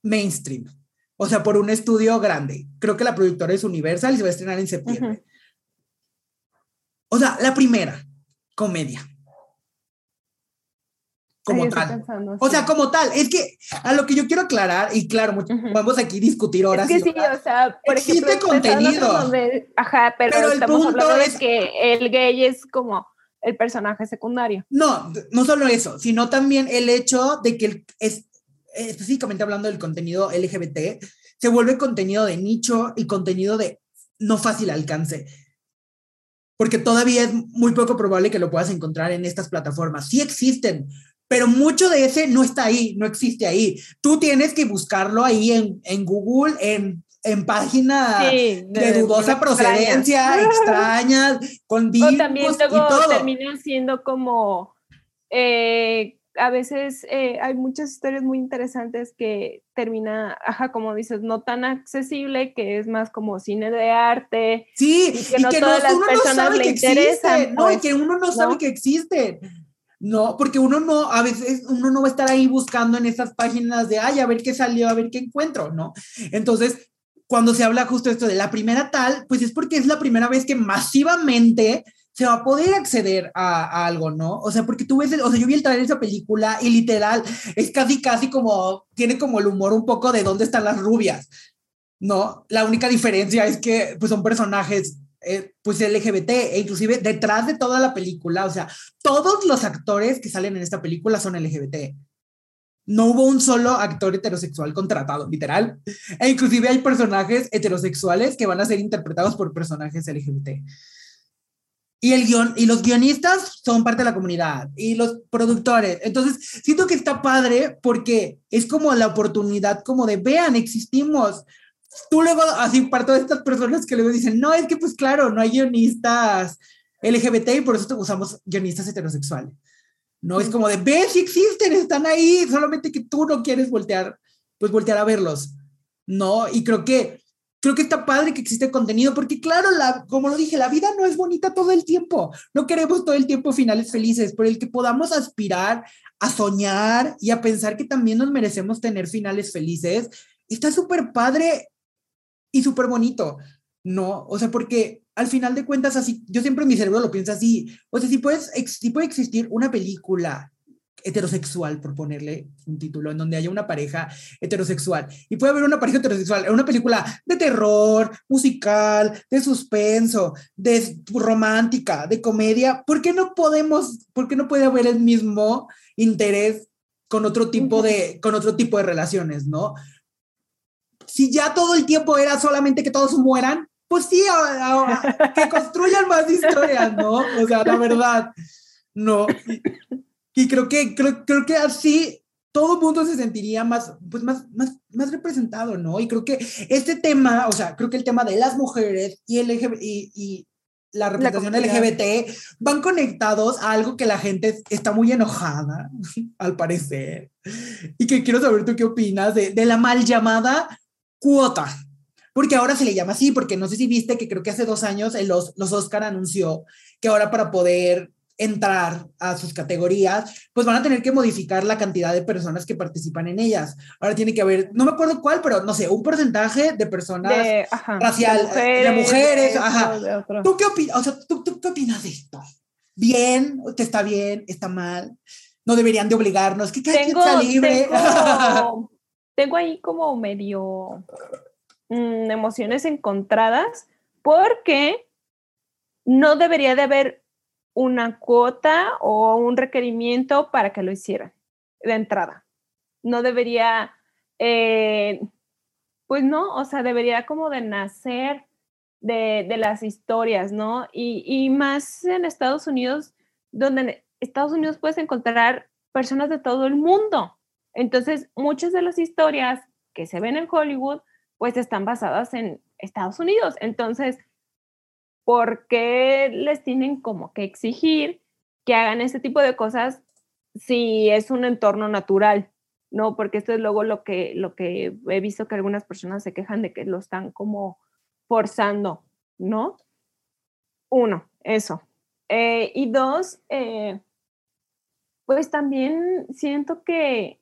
mainstream. O sea, por un estudio grande. Creo que la productora es Universal y se va a estrenar en septiembre. O sea, la primera comedia. Como tal. o sea, como tal. Es que a lo que yo quiero aclarar, y claro, vamos aquí a discutir horas.
Es que sí, o sea, por
existe contenido.
ajá, pero, estamos hablando de que el gay es como el personaje secundario.
No, no solo eso, sino también el hecho de que es específicamente hablando del contenido LGBT, se vuelve contenido de nicho y contenido de no fácil alcance. Porque todavía es muy poco probable que lo puedas encontrar en estas plataformas. Sí existen, pero mucho de ese no está ahí, no existe ahí. Tú tienes que buscarlo ahí en, en Google, en en páginas de, dudosa procedencia, <laughs> extrañas, con
o también luego termina siendo como eh, a veces eh, hay muchas historias muy interesantes que termina, ajá, como dices, no tan accesible, que es más como cine de arte.
Sí, y que no todas las personas le interesan. No, y pues, que uno no, sabe que existen. No, porque uno no, a veces uno no va a estar ahí buscando en esas páginas de, ay, a ver qué salió, a ver qué encuentro, ¿no? Entonces, cuando se habla justo esto de la primera tal, pues es porque es la primera vez que masivamente se va a poder acceder a, algo, ¿no? O sea, porque tú ves, o sea, yo vi el trailer de esa película y literal es casi, casi como, tiene como el humor un poco de dónde están las rubias, ¿no? La única diferencia es que, pues, son personajes, eh, pues, LGBT, e inclusive detrás de toda la película, o sea, todos los actores que salen en esta película son LGBT no hubo un solo actor heterosexual contratado, literal. E inclusive hay personajes heterosexuales que van a ser interpretados por personajes LGBT. Y, el guion, y los guionistas son parte de la comunidad y los productores. Entonces, siento que está padre porque es como la oportunidad como de, vean, existimos. Tú luego, así, parte de estas personas que luego dicen, no, es que pues claro, no hay guionistas LGBT y por eso usamos guionistas heterosexuales. No es como de, ves, si existen, están ahí, solamente que tú no quieres voltear, pues voltear a verlos. No, y creo que, creo que está padre que existe contenido, porque claro, la, como lo dije, la vida no es bonita todo el tiempo. No queremos todo el tiempo finales felices, pero el que podamos aspirar a soñar y a pensar que también nos merecemos tener finales felices, está súper padre y súper bonito. No, o sea, porque al final de cuentas, así, yo siempre en mi cerebro lo pienso así, o sea, si, puedes, si puede existir una película heterosexual, por ponerle un título, en donde haya una pareja heterosexual. Y puede haber una pareja heterosexual en una película de terror, musical, de suspenso, de romántica, de comedia. ¿Por qué no podemos, por qué no puede haber el mismo interés con otro tipo de, con otro tipo de relaciones, no? Si ya todo el tiempo era solamente que todos mueran, pues sí, que construyan más historias, ¿no? O sea, la verdad, no. Y creo que, creo, creo que así todo el mundo se sentiría más, pues más, más, más representado, ¿no? Y creo que este tema, o sea, creo que el tema de las mujeres y, el y, y la representación LGBT van conectados a algo que la gente está muy enojada, <laughs> al parecer. Y que quiero saber tú qué opinas de, de la mal llamada cuota porque ahora se le llama así, porque no sé si viste que creo que hace dos años los, los Oscar anunció que ahora para poder entrar a sus categorías, pues van a tener que modificar la cantidad de personas que participan en ellas. Ahora tiene que haber, no me acuerdo cuál, pero no sé, un porcentaje de personas racial, de mujeres, ajá. ¿Tú qué opinas? O sea, ¿tú, ¿tú, qué opinas de esto? ¿Bien? ¿Te está bien? ¿Está mal? ¿No deberían de obligarnos? ¿Que cada tengo, quien libre?
Tengo, <laughs> tengo ahí como medio Mm, emociones encontradas porque no debería de haber una cuota o un requerimiento para que lo hicieran de entrada. No debería, eh, pues no, o sea, debería como de nacer de, de las historias, ¿no? Y, y, más en Estados Unidos, donde en Estados Unidos puedes encontrar personas de todo el mundo. Entonces, muchas de las historias que se ven en Hollywood pues están basadas en Estados Unidos. Entonces, ¿por qué les tienen como que exigir que hagan este tipo de cosas si es un entorno natural, ¿no? Porque esto es luego lo que, lo que he visto que algunas personas se quejan de que lo están como forzando, ¿no? Uno, eso. Eh, y dos, eh, pues también siento que,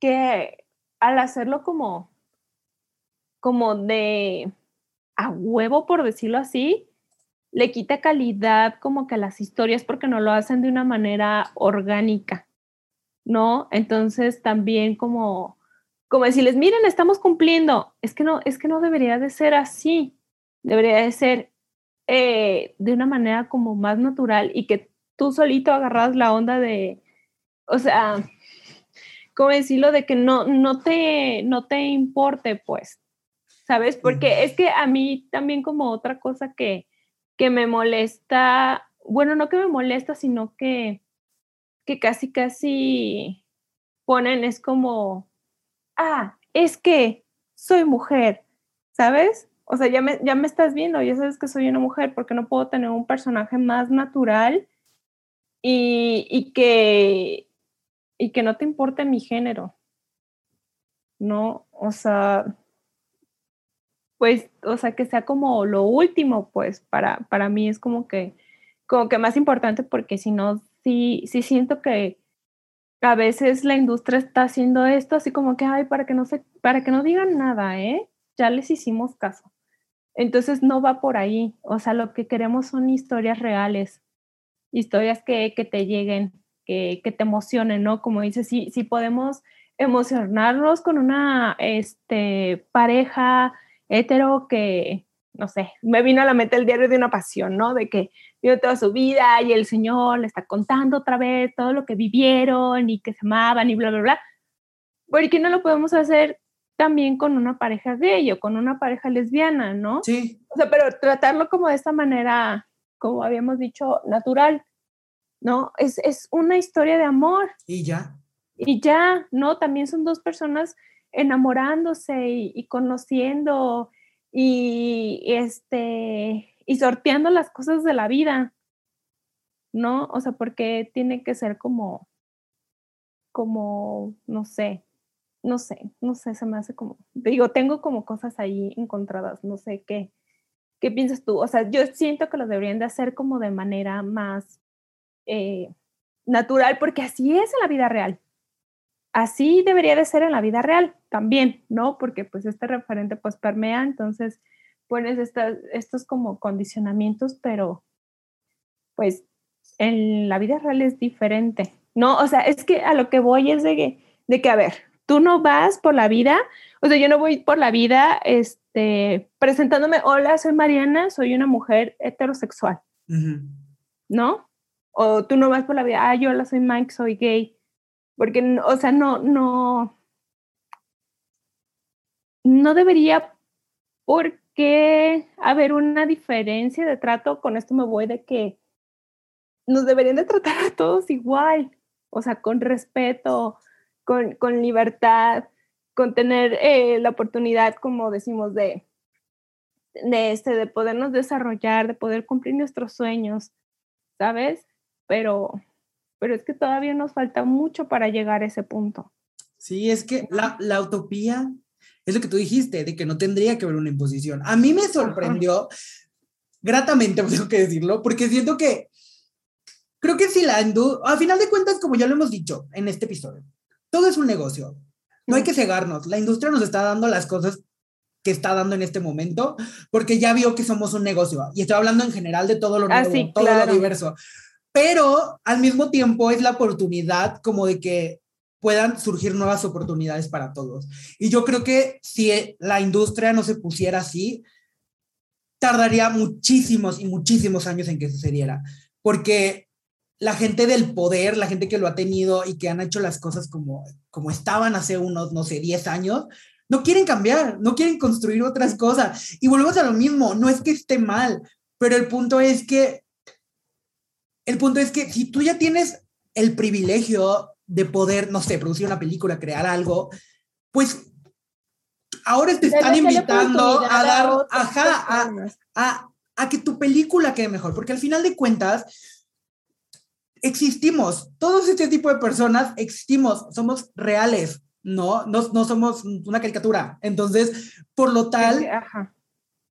que al hacerlo como, como de a huevo, por decirlo así, le quita calidad como que a las historias porque no lo hacen de una manera orgánica, ¿no? Entonces también como, como decirles, miren, estamos cumpliendo, es que no, es que no debería de ser así, debería de ser eh, de una manera como más natural y que tú solito agarras la onda de, o sea, ¿cómo decirlo? De que no, no, te, no te importe, pues, ¿sabes? Porque es que a mí también como otra cosa que, que me molesta, bueno, no que me molesta, sino que, que casi, casi ponen es como, ah, es que soy mujer, ¿sabes? O sea, ya me, ya me estás viendo, ya sabes que soy una mujer, porque no puedo tener un personaje más natural y, y que, y que no te importe mi género. No, o sea, pues, o sea, que sea como lo último, pues, para, para mí es como que, como que más importante porque si no, sí, sí siento que a veces la industria está haciendo esto así como que, ay, para que no se, para que no digan nada, ¿eh? Ya les hicimos caso. Entonces no va por ahí, o sea, lo que queremos son historias reales, historias que, que te lleguen, que, que, te emocionen, ¿no? Como dices, si, si podemos emocionarnos con una este, pareja hetero que, no sé, me vino a la mente el diario de una pasión, ¿no? De que vivió toda su vida y el Señor le está contando otra vez todo lo que vivieron y que se amaban y bla, bla, bla. ¿Por qué no lo podemos hacer también con una pareja gay o con una pareja lesbiana, ¿no?
Sí.
O sea, pero tratarlo como de esta manera, como habíamos dicho, natural, ¿no? Es, es una historia de amor.
Y ya.
Y ya, ¿no? También son dos personas enamorándose y, conociendo y, este, y sorteando las cosas de la vida, ¿no? O sea, porque tiene que ser como, como, no sé, no sé, no sé, se me hace como, digo, tengo como cosas ahí encontradas, no sé qué, qué piensas tú. O sea, yo siento que lo deberían de hacer como de manera más eh, natural, porque así es en la vida real. Así debería de ser en la vida real también, ¿no? Porque pues este referente pues permea, entonces pones estos como condicionamientos, pero pues en la vida real es diferente, ¿no? O sea, es que a lo que voy es de que, de que a ver, tú no vas por la vida, o sea, yo no voy por la vida este, presentándome, hola, soy Mariana, soy una mujer heterosexual, ¿no? O tú no vas por la vida, ah, yo hola, soy Mike, soy gay, porque, o sea, no, no, no debería por qué haber una diferencia de trato, con esto me voy de que nos deberían de tratar a todos igual, o sea, con respeto, con, con libertad, con tener eh, la oportunidad, como decimos, de, de, este, de podernos desarrollar, de poder cumplir nuestros sueños, ¿sabes? Pero, pero es que todavía nos falta mucho para llegar a ese punto.
Sí, es que la, la utopía es lo que tú dijiste, de que no tendría que haber una imposición. A mí me sorprendió gratamente, <laughs> tengo que decirlo, porque siento que creo que si la a final de cuentas, como ya lo hemos dicho en este episodio, todo es un negocio. No hay que cegarnos. La industria nos está dando las cosas que está dando en este momento, porque ya vio que somos un negocio. Y estoy hablando en general de todo lo ah, nuevo, todo lo diverso. Pero al mismo tiempo es la oportunidad como de que puedan surgir nuevas oportunidades para todos. Y yo creo que si la industria no se pusiera así, tardaría muchísimos y muchísimos años en que sucediera, porque la gente del poder, la gente que lo ha tenido y que han hecho las cosas como, como estaban hace unos, no sé, 10 años, no quieren cambiar, no quieren construir otras cosas. Y volvemos a lo mismo, no es que esté mal, pero el punto es que, el punto es que si tú ya tienes el privilegio de poder, no sé, producir una película, crear algo, pues ahora te están invitando a dar, ajá, a, a, a que tu película quede mejor, porque al final de cuentas, existimos, todos este tipo de personas existimos, somos reales, ¿no? No, no somos una caricatura. Entonces, por lo tal,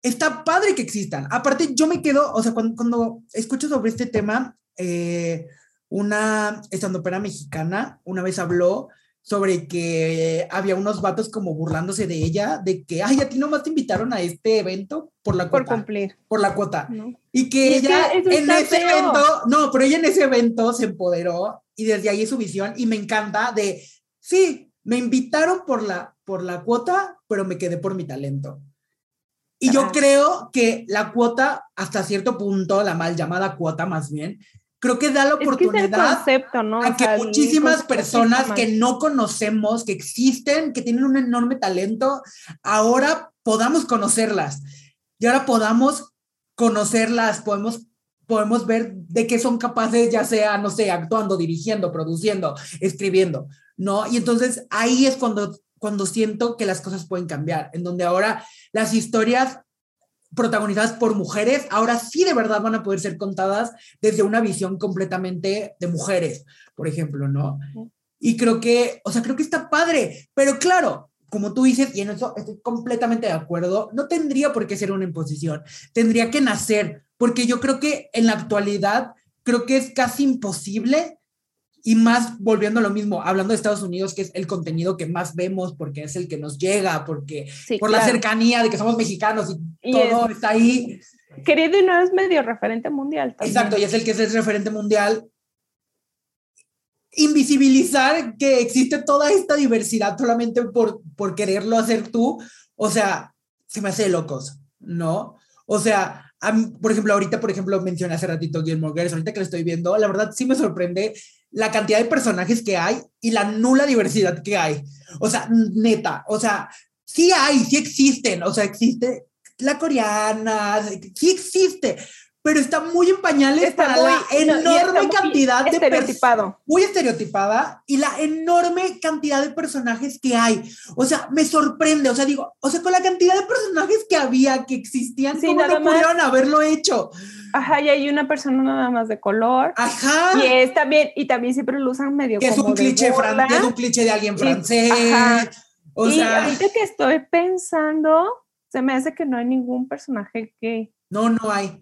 está padre que existan. Aparte, yo me quedo, o sea, cuando, cuando escucho sobre este tema, eh, una estandopera mexicana una vez habló sobre que había unos vatos como burlándose de ella, de que, ay, a ti nomás te invitaron a este evento por la cuota.
Por cumplir.
Por la cuota. Y que ella en ese evento, no, pero ella en ese evento se empoderó y desde ahí es su visión y me encanta de, sí, me invitaron por la, por la cuota, pero me quedé por mi talento. Y yo creo que la cuota, hasta cierto punto, la mal llamada cuota más bien, creo que da la oportunidad a que muchísimas personas que no conocemos, que existen, que tienen un enorme talento, ahora podamos conocerlas y ahora podamos conocerlas, podemos podemos ver de qué son capaces, ya sea, no sé, actuando, dirigiendo, produciendo, escribiendo, ¿no? Y entonces ahí es cuando, cuando siento que las cosas pueden cambiar, en donde ahora las historias protagonizadas por mujeres, ahora sí de verdad van a poder ser contadas desde una visión completamente de mujeres, por ejemplo, ¿no? Y creo que, o sea, creo que está padre, pero claro, como tú dices, y en eso estoy completamente de acuerdo, no tendría por qué ser una imposición, tendría que nacer, porque yo creo que en la actualidad, creo que es casi imposible y más volviendo a lo mismo, hablando de Estados Unidos, que es el contenido que más vemos porque es el que nos llega, porque por la cercanía de que somos mexicanos y, todo está ahí.
Querido y no es medio referente mundial.
Exacto, y es el que es el referente mundial. Invisibilizar que existe toda esta diversidad solamente por, por quererlo hacer tú, o sea, se me hace de locos, ¿no? O sea, por ejemplo, ahorita, por ejemplo, mencioné hace ratito Guillermo Guerres, ahorita que lo estoy viendo, la verdad sí me sorprende la cantidad de personajes que hay y la nula diversidad que hay. O sea, neta, o sea, sí hay, sí existen, o sea, existe la coreana, sí existe, pero está muy en pañales para la enorme cantidad de
estereotipado.
muy estereotipada y la enorme cantidad de personajes que hay. O sea, me sorprende, o sea, digo, o sea, con la cantidad de personajes que había, que existían, ¿cómo no pudieron haberlo hecho?
Ajá, y hay una persona nada más de color.
Ajá.
Y es también, y también siempre lo usan medio
que es un cliché francés, es un cliché de alguien francés. Ajá. O
y ahorita que estoy pensando, se me hace que no hay ningún personaje gay.
No, no hay.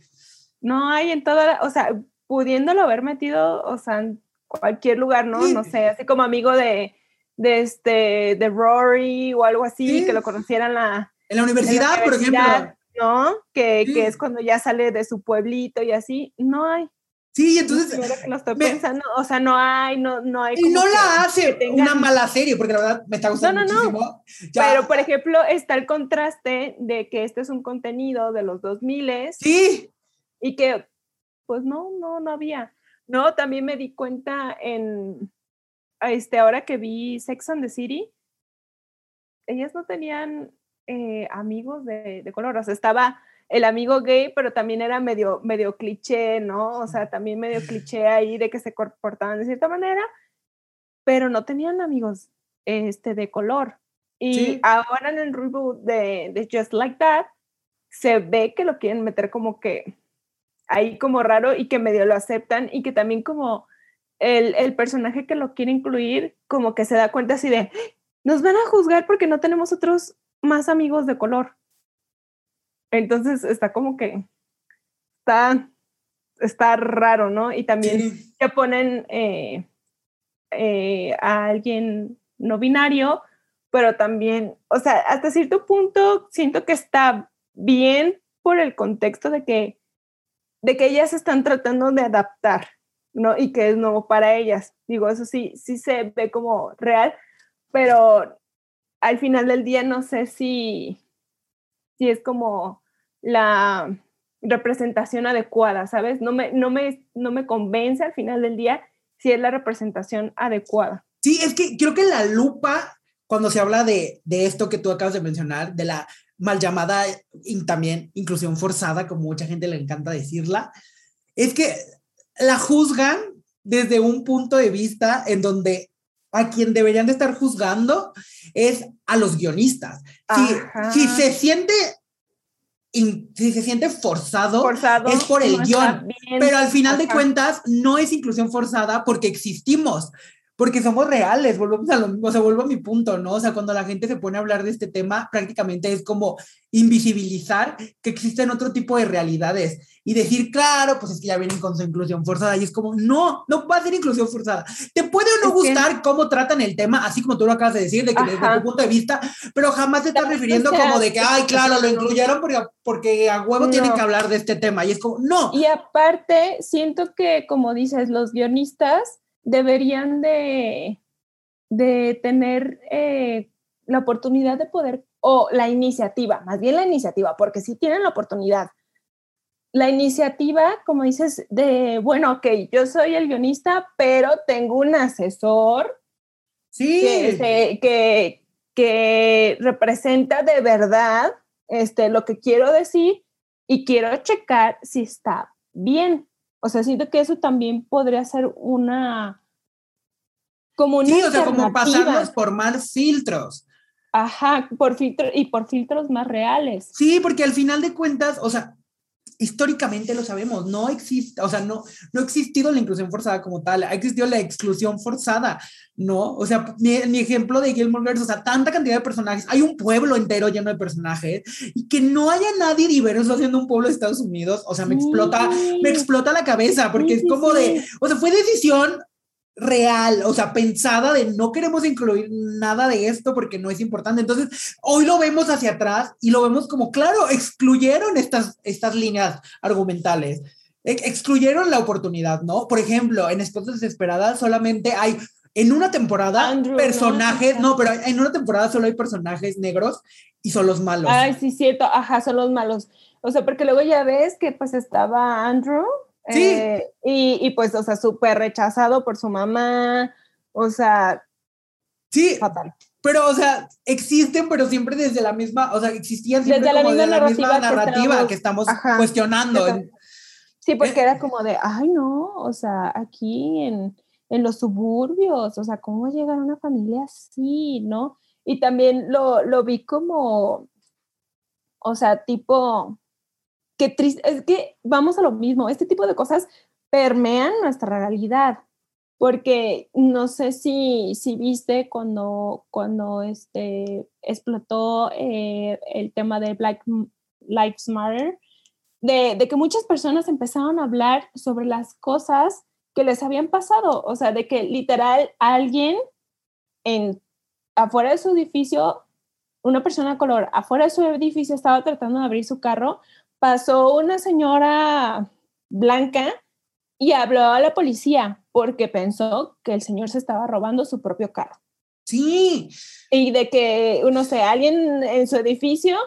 No hay en toda, o sea, pudiéndolo haber metido, o sea, en cualquier lugar, ¿no? No sé, así como amigo de, de este, de Rory o algo así, que lo conocieran la,
en la universidad, por ejemplo.
¿No? Que, que, es cuando ya sale de su pueblito y así, no hay.
Sí, entonces.
que lo estoy pensando, o sea, no hay, no, no hay.
Y no la hace una mala serie, porque la verdad me está gustando no, no, muchísimo. No.
Pero, por ejemplo, está el contraste de que este es un contenido de los 2000
Sí
y que pues no, no, no había. No, también me di cuenta en, este, ahora que vi Sex and the City, ellas no tenían eh, amigos de, de, color, o sea, estaba el amigo gay, pero también era medio, medio cliché, ¿no? O sea, también medio cliché ahí de que se comportaban de cierta manera, pero no tenían amigos este, de color. Y ahora en el reboot de, de Just Like That, se ve que lo quieren meter como que ahí como raro y que medio lo aceptan y que también como el, el, personaje que lo quiere incluir como que se da cuenta así de, nos van a juzgar porque no tenemos otros más amigos de color. Entonces está como que está, está raro, ¿no? Y también se ponen eh, eh, a alguien no binario, pero también, o sea, hasta cierto punto siento que está bien por el contexto de que de que ellas están tratando de adaptar, ¿no? Y que es nuevo para ellas. Digo, eso sí, sí se ve como real, pero al final del día no sé si, si es como la representación adecuada, ¿sabes? No me, no, me, no me convence al final del día si es la representación adecuada.
Sí, es que creo que la lupa, cuando se habla de, de esto que tú acabas de mencionar, de la mal llamada y también inclusión forzada, como mucha gente le encanta decirla, es que la juzgan desde un punto de vista en donde a quien deberían de estar juzgando es a los guionistas. Si, si, se siente si se siente forzado,
Forzado,
es por el
no guion.
Pero al final de cuentas, no es inclusión forzada porque existimos, porque somos reales, volvemos a lo mismo, o sea, vuelvo a mi punto, ¿no? O sea, cuando la gente se pone a hablar de este tema, prácticamente es como invisibilizar que existen otro tipo de realidades y decir, claro, pues es que ya vienen con su inclusión forzada y es como, no, no va a ser inclusión forzada. Te puede o no
Es que-
gustar cómo tratan el tema, así como tú lo acabas de decir, de que desde
Ajá.
tu punto de vista, pero jamás te estás
vez
refiriendo
no sea
como de que, ay, claro, lo incluyeron porque, porque a huevo tienen
No.
que hablar de este tema y es como, no.
Y aparte, siento que, como dices, los guionistas deberían de, de tener eh, la oportunidad de poder, o la iniciativa, más bien la iniciativa, porque sí tienen la oportunidad. La iniciativa, como dices, de, bueno, ok, yo soy el guionista, pero tengo un asesor
Sí.
que, se- que, que representa de verdad este, lo que quiero decir y quiero checar si está bien. O sea, siento que eso también podría ser una... Como una
Sí, o sea, como pasarlos por más filtros.
Ajá, por filtro, y por filtros más reales.
Sí, porque al final de cuentas, o sea, históricamente lo sabemos, no existe, o sea, no, no ha existido la inclusión forzada como tal, ha existido la exclusión forzada, ¿no? O sea, mi, mi ejemplo de Gilmore Girls, o sea, tanta cantidad de personajes, hay un pueblo entero lleno de personajes, y que no haya nadie diverso haciendo un pueblo de Estados Unidos, o sea, me explota, me explota la cabeza, porque es como de, o sea, fue decisión real, o sea, pensada de no queremos incluir nada de esto porque no es importante. Entonces, hoy lo vemos hacia atrás y lo vemos como, claro, excluyeron estas, estas líneas argumentales, ex- excluyeron la oportunidad, ¿no? Por ejemplo, en Esposas Desesperadas solamente hay, en una temporada,
Andrew, ¿no?
personajes, no, pero en una temporada solo hay personajes negros y son los malos.
Ay, sí, cierto. Ajá, son los malos. O sea, porque luego ya ves que pues estaba Andrew.
Sí.
eh, y, y pues, o sea, súper rechazado por su mamá. O sea,
sí,
fatal.
pero, o sea, existen, pero siempre desde la misma, o sea, existían siempre
Desde la
como
misma
de la misma
narrativa que
narrativa
estamos-
que estamos
ajá,
cuestionando.
Sí, porque era como de, ay, no, o sea, aquí en, en los suburbios, o sea, ¿cómo va a llegar una familia así, no? Y también lo, lo vi como, o sea, tipo, qué triste, es que vamos a lo mismo, este tipo de cosas permean nuestra realidad, porque no sé si, si viste cuando, cuando este, explotó eh, el tema de Black Lives Matter, de, de que muchas personas empezaron a hablar sobre las cosas que les habían pasado, o sea, de que literal alguien en afuera de su edificio, una persona color afuera de su edificio estaba tratando de abrir su carro, pasó una señora blanca y habló a la policía porque pensó que el señor se estaba robando su propio carro.
Sí,
Y de que, no sé, alguien en su edificio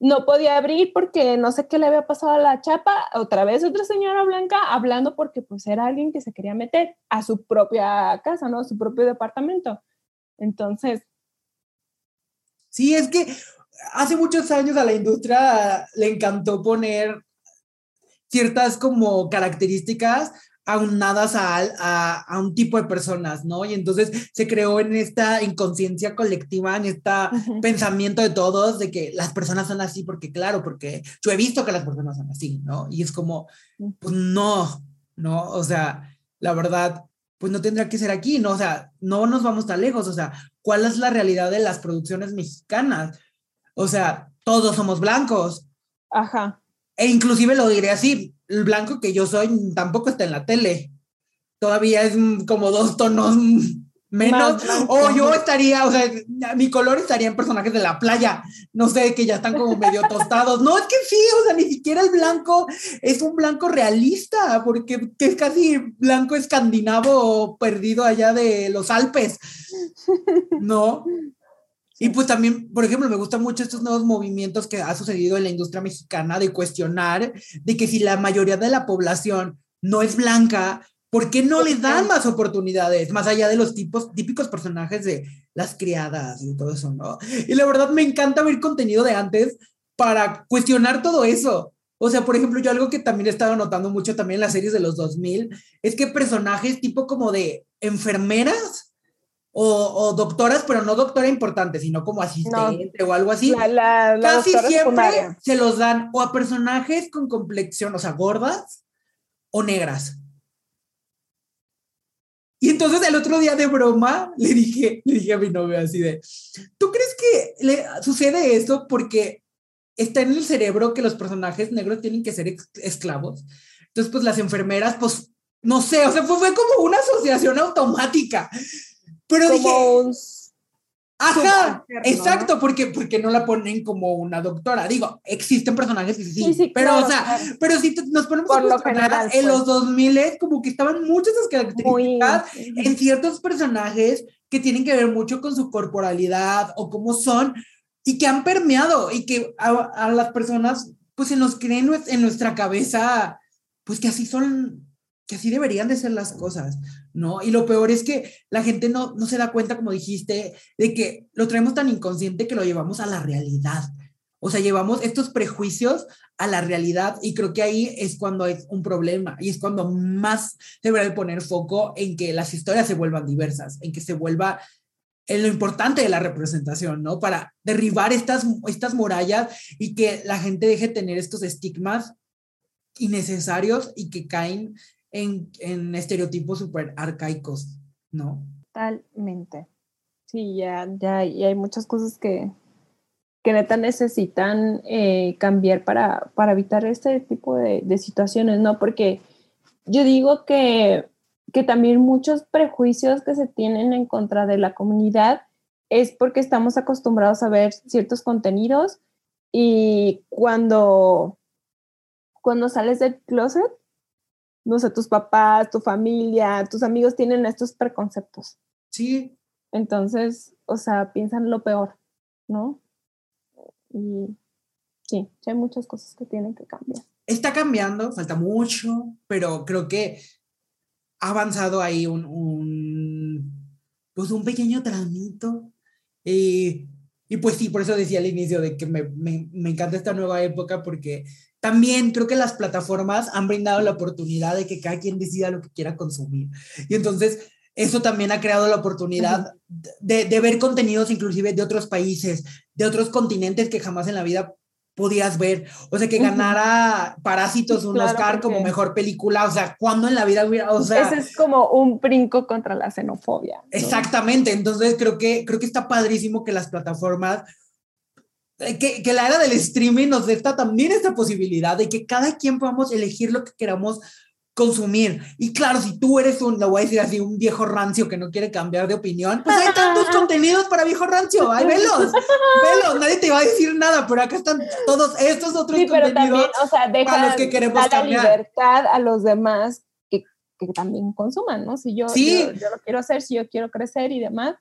no podía abrir porque no sé qué le había pasado a la chapa, otra vez otra señora blanca hablando porque pues era alguien que se quería meter a su propia casa, ¿no? A su propio departamento. Entonces,
sí, es que hace muchos años a la industria le encantó poner ciertas como características aunadas a, a, a, un tipo de personas, ¿no? Y entonces se creó en esta inconsciencia colectiva, en este uh -huh. pensamiento de todos de que las personas son así porque, claro, porque yo he visto que las personas son así, ¿no? Y es como, pues no, ¿no? O sea, la verdad, pues no tendría que ser aquí, ¿no? O sea, no nos vamos tan lejos, o sea, ¿cuál es la realidad de las producciones mexicanas? O sea, todos somos blancos.
Ajá.
E inclusive lo diré así, el blanco que yo soy tampoco está en la tele. Todavía es como dos tonos menos. O yo estaría, o sea, mi color estaría en personajes de la playa. No sé, que ya están como medio tostados. No, es que sí, o sea, ni siquiera el blanco es un blanco realista, porque es casi blanco escandinavo perdido allá de los Alpes. ¿No? Y pues también, por ejemplo, me gustan mucho estos nuevos movimientos que ha sucedido en la industria mexicana de cuestionar de que si la mayoría de la población no es blanca, ¿por qué no le dan más oportunidades? Más allá de los tipos, típicos personajes de las criadas y todo eso, ¿no? Y la verdad me encanta ver contenido de antes para cuestionar todo eso. O sea, por ejemplo, yo algo que también he estado notando mucho también en las series de los 2000 es que personajes tipo como de enfermeras o, doctoras, pero no doctora importante, sino como asistente o algo así. Casi siempre se los dan o a personajes con complexión, o sea, gordas o negras. Y entonces el otro día de broma le dije, le dije a mi novio así de, ¿tú crees que le sucede esto porque está en el cerebro que los personajes negros tienen que ser esclavos? Entonces, pues las enfermeras, pues, no sé, o sea, fue, fue como una asociación automática. Pero dije, Ajá, exacto, porque, porque no la ponen como una doctora. Digo, existen personajes que sí, sí, pero, o sea, pero si nos ponemos a en pues. los 2000 como que estaban muchas esas características en ciertos personajes que tienen que ver mucho con su corporalidad o cómo son y que han permeado y que a, a las personas pues se nos creen en nuestra cabeza pues que así son que así deberían de ser las cosas, ¿no? Y lo peor es que la gente no, no se da cuenta, como dijiste, de que lo traemos tan inconsciente que lo llevamos a la realidad. O sea, llevamos estos prejuicios a la realidad y creo que ahí es cuando es un problema y es cuando más debería poner foco en que las historias se vuelvan diversas, en que se vuelva en lo importante de la representación, ¿no? Para derribar estas, estas murallas y que la gente deje de tener estos estigmas innecesarios y que caen en, en estereotipos súper arcaicos, ¿no?
Totalmente. Sí, ya, ya, y hay muchas cosas que, que neta necesitan eh, cambiar para, para evitar este tipo de, de, situaciones, ¿no? Porque yo digo que, que también muchos prejuicios que se tienen en contra de la comunidad es porque estamos acostumbrados a ver ciertos contenidos y cuando, cuando sales del closet, no sé, tus papás, tu familia, tus amigos tienen estos preconceptos.
Sí.
Entonces, o sea, piensan lo peor, ¿no? Y sí, hay muchas cosas que tienen que cambiar.
Está cambiando, falta mucho, pero creo que ha avanzado ahí un, un pues un pequeño tramito. Y, y, pues sí, por eso decía al inicio de que me, me, me encanta esta nueva época porque también creo que las plataformas han brindado la oportunidad de que cada quien decida lo que quiera consumir. Y entonces eso también ha creado la oportunidad de, de, ver contenidos inclusive de otros países, de otros continentes que jamás en la vida podías ver. O sea, que ganara Parásitos un Oscar como mejor película. O sea, cuando en la vida hubiera, o sea...
Ese es como un brinco contra la xenofobia.
Exactamente. Entonces creo que, creo que está padrísimo que las plataformas que, que, la era del streaming nos da también esta posibilidad de que cada quien podamos elegir lo que queramos consumir. Y claro, si tú eres un, lo voy a decir así, un viejo rancio que no quiere cambiar de opinión, pues hay tantos <laughs> contenidos para viejo rancio, hay velos, velos, nadie te va a decir nada, pero acá están todos estos otros sí, pero también,
o sea, deja para los que queremos la libertad a los demás que, que, también consuman, ¿no? Si yo, yo, yo lo quiero hacer, si yo quiero crecer y demás,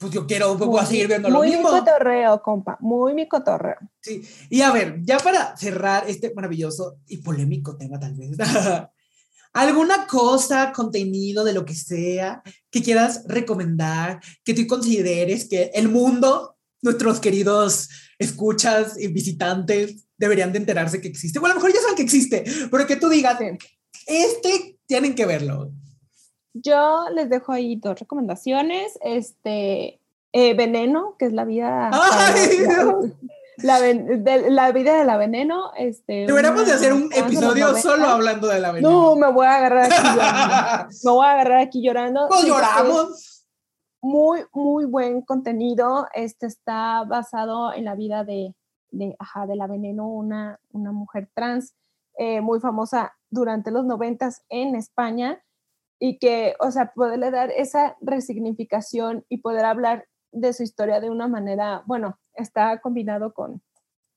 pues yo quiero voy a seguir viendo lo mismo.
Muy mi cotorreo, compa, muy mi cotorreo.
Sí, y a ver, ya para cerrar este maravilloso y polémico tema tal vez, <laughs> ¿alguna cosa, contenido de lo que sea que quieras recomendar, que tú consideres que el mundo, nuestros queridos escuchas y visitantes deberían de enterarse que existe? Bueno, a lo mejor ya saben que existe, pero que tú digas, este tienen que verlo.
Yo les dejo ahí dos recomendaciones. Este, eh, Veneno, que es la vida. <laughs> La, <laughs> de, la, vida de la veneno. Este,
Deberíamos de hacer un episodio solo hablando de la veneno.
No, me voy a agarrar aquí llorando. <laughs> me voy a agarrar aquí llorando.
Pues lloramos.
Muy, muy buen contenido. Este está basado en la vida de, de, ajá, de la veneno, una, una mujer trans eh, muy famosa durante los noventas en España y que, o sea, poderle dar esa resignificación y poder hablar de su historia de una manera, bueno, está combinado con,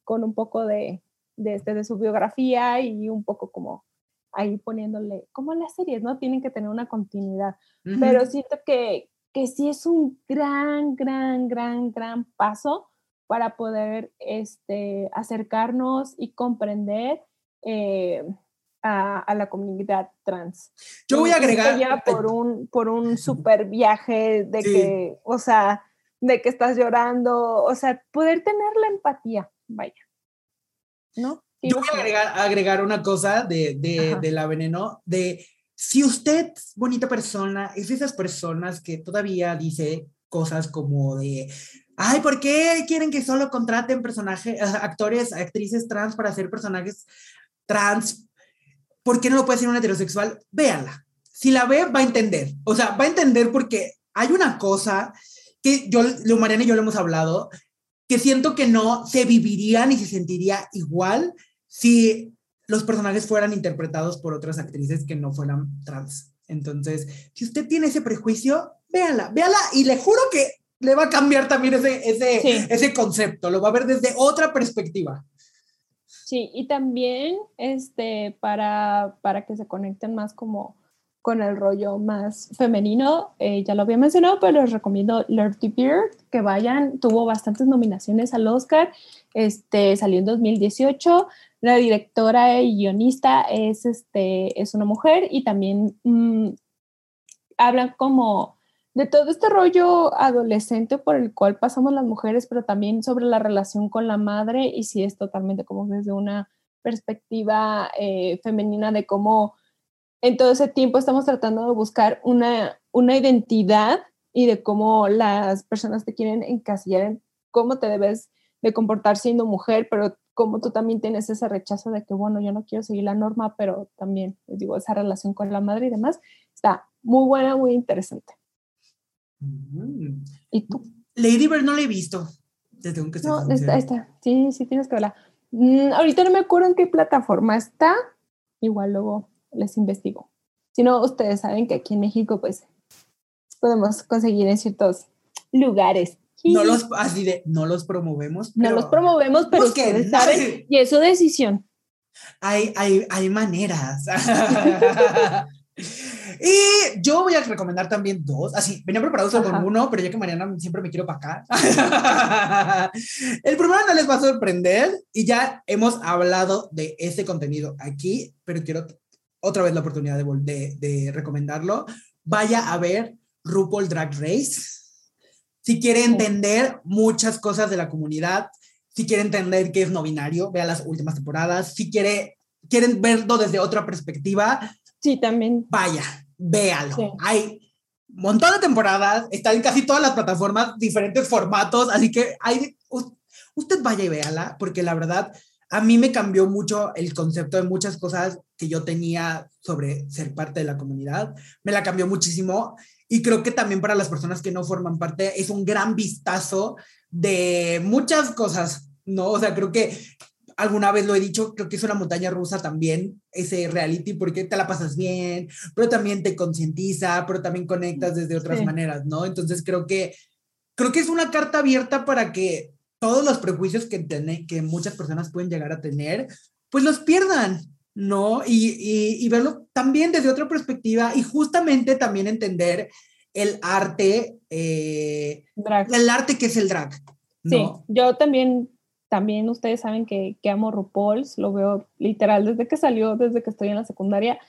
con un poco de, de, este, de su biografía y un poco como ahí poniéndole, como las series, ¿no? Tienen que tener una continuidad, pero siento que, que sí es un gran, gran, gran, gran paso para poder este, acercarnos y comprender eh, a, la comunidad trans.
Yo voy a agregar...
Ya por un, por un super viaje de que, o sea, de que estás llorando, o sea, poder tener la empatía, vaya. ¿No?
Yo voy a agregar, agregar una cosa de, de, de, la veneno, de si usted, bonita persona, es de esas personas que todavía dice cosas como de, ay, ¿por qué quieren que solo contraten personajes, actores, actrices trans para hacer personajes trans? ¿Por qué no lo puede ser un heterosexual? Véanla. Si la ve, va a entender. O sea, va a entender porque hay una cosa que yo, lo Mariana y yo lo hemos hablado, que siento que no se viviría ni se sentiría igual si los personajes fueran interpretados por otras actrices que no fueran trans. Entonces, si usted tiene ese prejuicio, véala, véala y le juro que le va a cambiar también ese, ese, ese concepto, lo va a ver desde otra perspectiva.
Sí, y también este, para, para que se conecten más como con el rollo más femenino, eh, ya lo había mencionado, pero les recomiendo Lordy Beard, que vayan, tuvo bastantes nominaciones al Oscar, este, salió en 2018, la directora y guionista es, este, es una mujer y también mm, habla como de todo este rollo adolescente por el cual pasamos las mujeres, pero también sobre la relación con la madre y si es totalmente como desde una perspectiva eh, femenina de cómo en todo ese tiempo estamos tratando de buscar una, una identidad y de cómo las personas te quieren encasillar en cómo te debes de comportar siendo mujer, pero como tú también tienes ese rechazo de que, bueno, yo no quiero seguir la norma, pero también, les digo, esa relación con la madre y demás, está muy buena, muy interesante. ¿Y tú?
Lady Bird no la he visto. Desde un que
no, está, está. Sí, sí, tienes que verla. Mm, ahorita no me acuerdo en qué plataforma está. Igual luego les investigo. Si no, ustedes saben que aquí en México, pues, podemos conseguir en ciertos lugares.
No los, así de, no los promovemos.
no los promovemos, pero ustedes saben, <laughs> y es su decisión.
Hay, hay, hay maneras. <laughs> <laughs> y yo voy a recomendar también dos. Así, venía preparado solo con uno, pero ya que Mariana siempre me quiero para acá. <laughs> El primero no les va a sorprender y ya hemos hablado de este contenido aquí, pero quiero otra vez la oportunidad de, de, recomendarlo, vaya a ver RuPaul Drag Race. Si quiere entender muchas cosas de la comunidad, si quiere entender qué es no binario, vea las últimas temporadas. Si quiere, quieren verlo desde otra perspectiva,
sí, también.
Vaya, véalo. Hay un montón de temporadas, están en casi todas las plataformas, diferentes formatos, así que hay, usted vaya y véala, porque la verdad a mí me cambió mucho el concepto de muchas cosas que yo tenía sobre ser parte de la comunidad. Me la cambió muchísimo y creo que también para las personas que no forman parte es un gran vistazo de muchas cosas, ¿no? O sea, creo que alguna vez lo he dicho, creo que es una montaña rusa también ese reality porque te la pasas bien, pero también te concientiza, pero también conectas desde otras maneras, ¿no? Entonces creo que creo que es una carta abierta para que todos los prejuicios que, que muchas personas pueden llegar a tener, pues los pierdan, ¿no? Y, y, verlo también desde otra perspectiva y justamente también entender el arte, eh, el arte que es el drag.
Sí, yo también, también ustedes saben que, que amo RuPaul's, lo veo literal desde que salió, desde que estoy en la secundaria.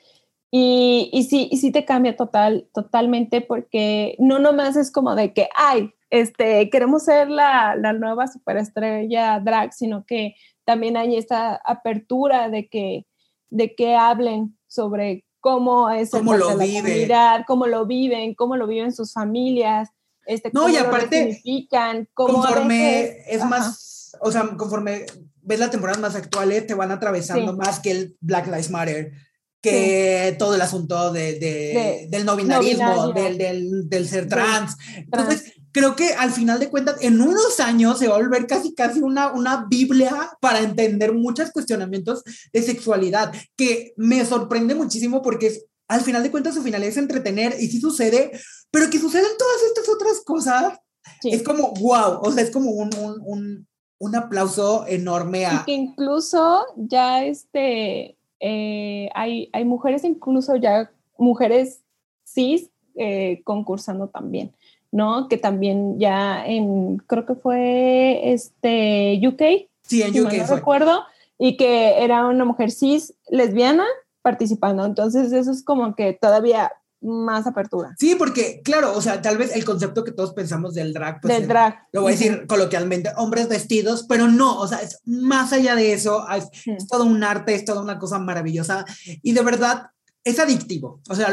Y, y sí, y sí te cambia total, totalmente porque no nomás es como de que, ay, este, queremos ser la, la, nueva superestrella drag, sino que también hay esta apertura de que, de que hablen sobre cómo es
cómo lo la comunidad,
cómo lo viven, cómo lo viven sus familias, este,
no,
cómo
y aparte,
lo cómo
conforme es más, o sea, conforme ves las temporadas más actuales, te van atravesando más que el Black Lives Matter, que todo el asunto de, de, del no binarismo, del, del, del, ser trans. Entonces, creo que al final de cuentas, en unos años se va a volver casi, casi una, una Biblia para entender muchos cuestionamientos de sexualidad, que me sorprende muchísimo porque es, al final de cuentas su finalidad es entretener y sí sucede, pero que suceden todas estas otras cosas. Es como, wow, o sea, es como un, un, un, un aplauso enorme a...
Y que incluso ya este, eh, hay, hay mujeres, incluso ya mujeres cis eh, concursando también. ¿no? Que también ya en, creo que fue este UK.
Sí, en UK.
No recuerdo. Y que era una mujer cis lesbiana participando. Entonces, eso es como que todavía más apertura.
Sí, porque, claro, o sea, tal vez el concepto que todos pensamos del drag,
pues, del drag.
Lo voy a decir coloquialmente, hombres vestidos, pero no, o sea, es más allá de eso, es, es, todo un arte, es toda una cosa maravillosa. Y de verdad, es adictivo. O sea,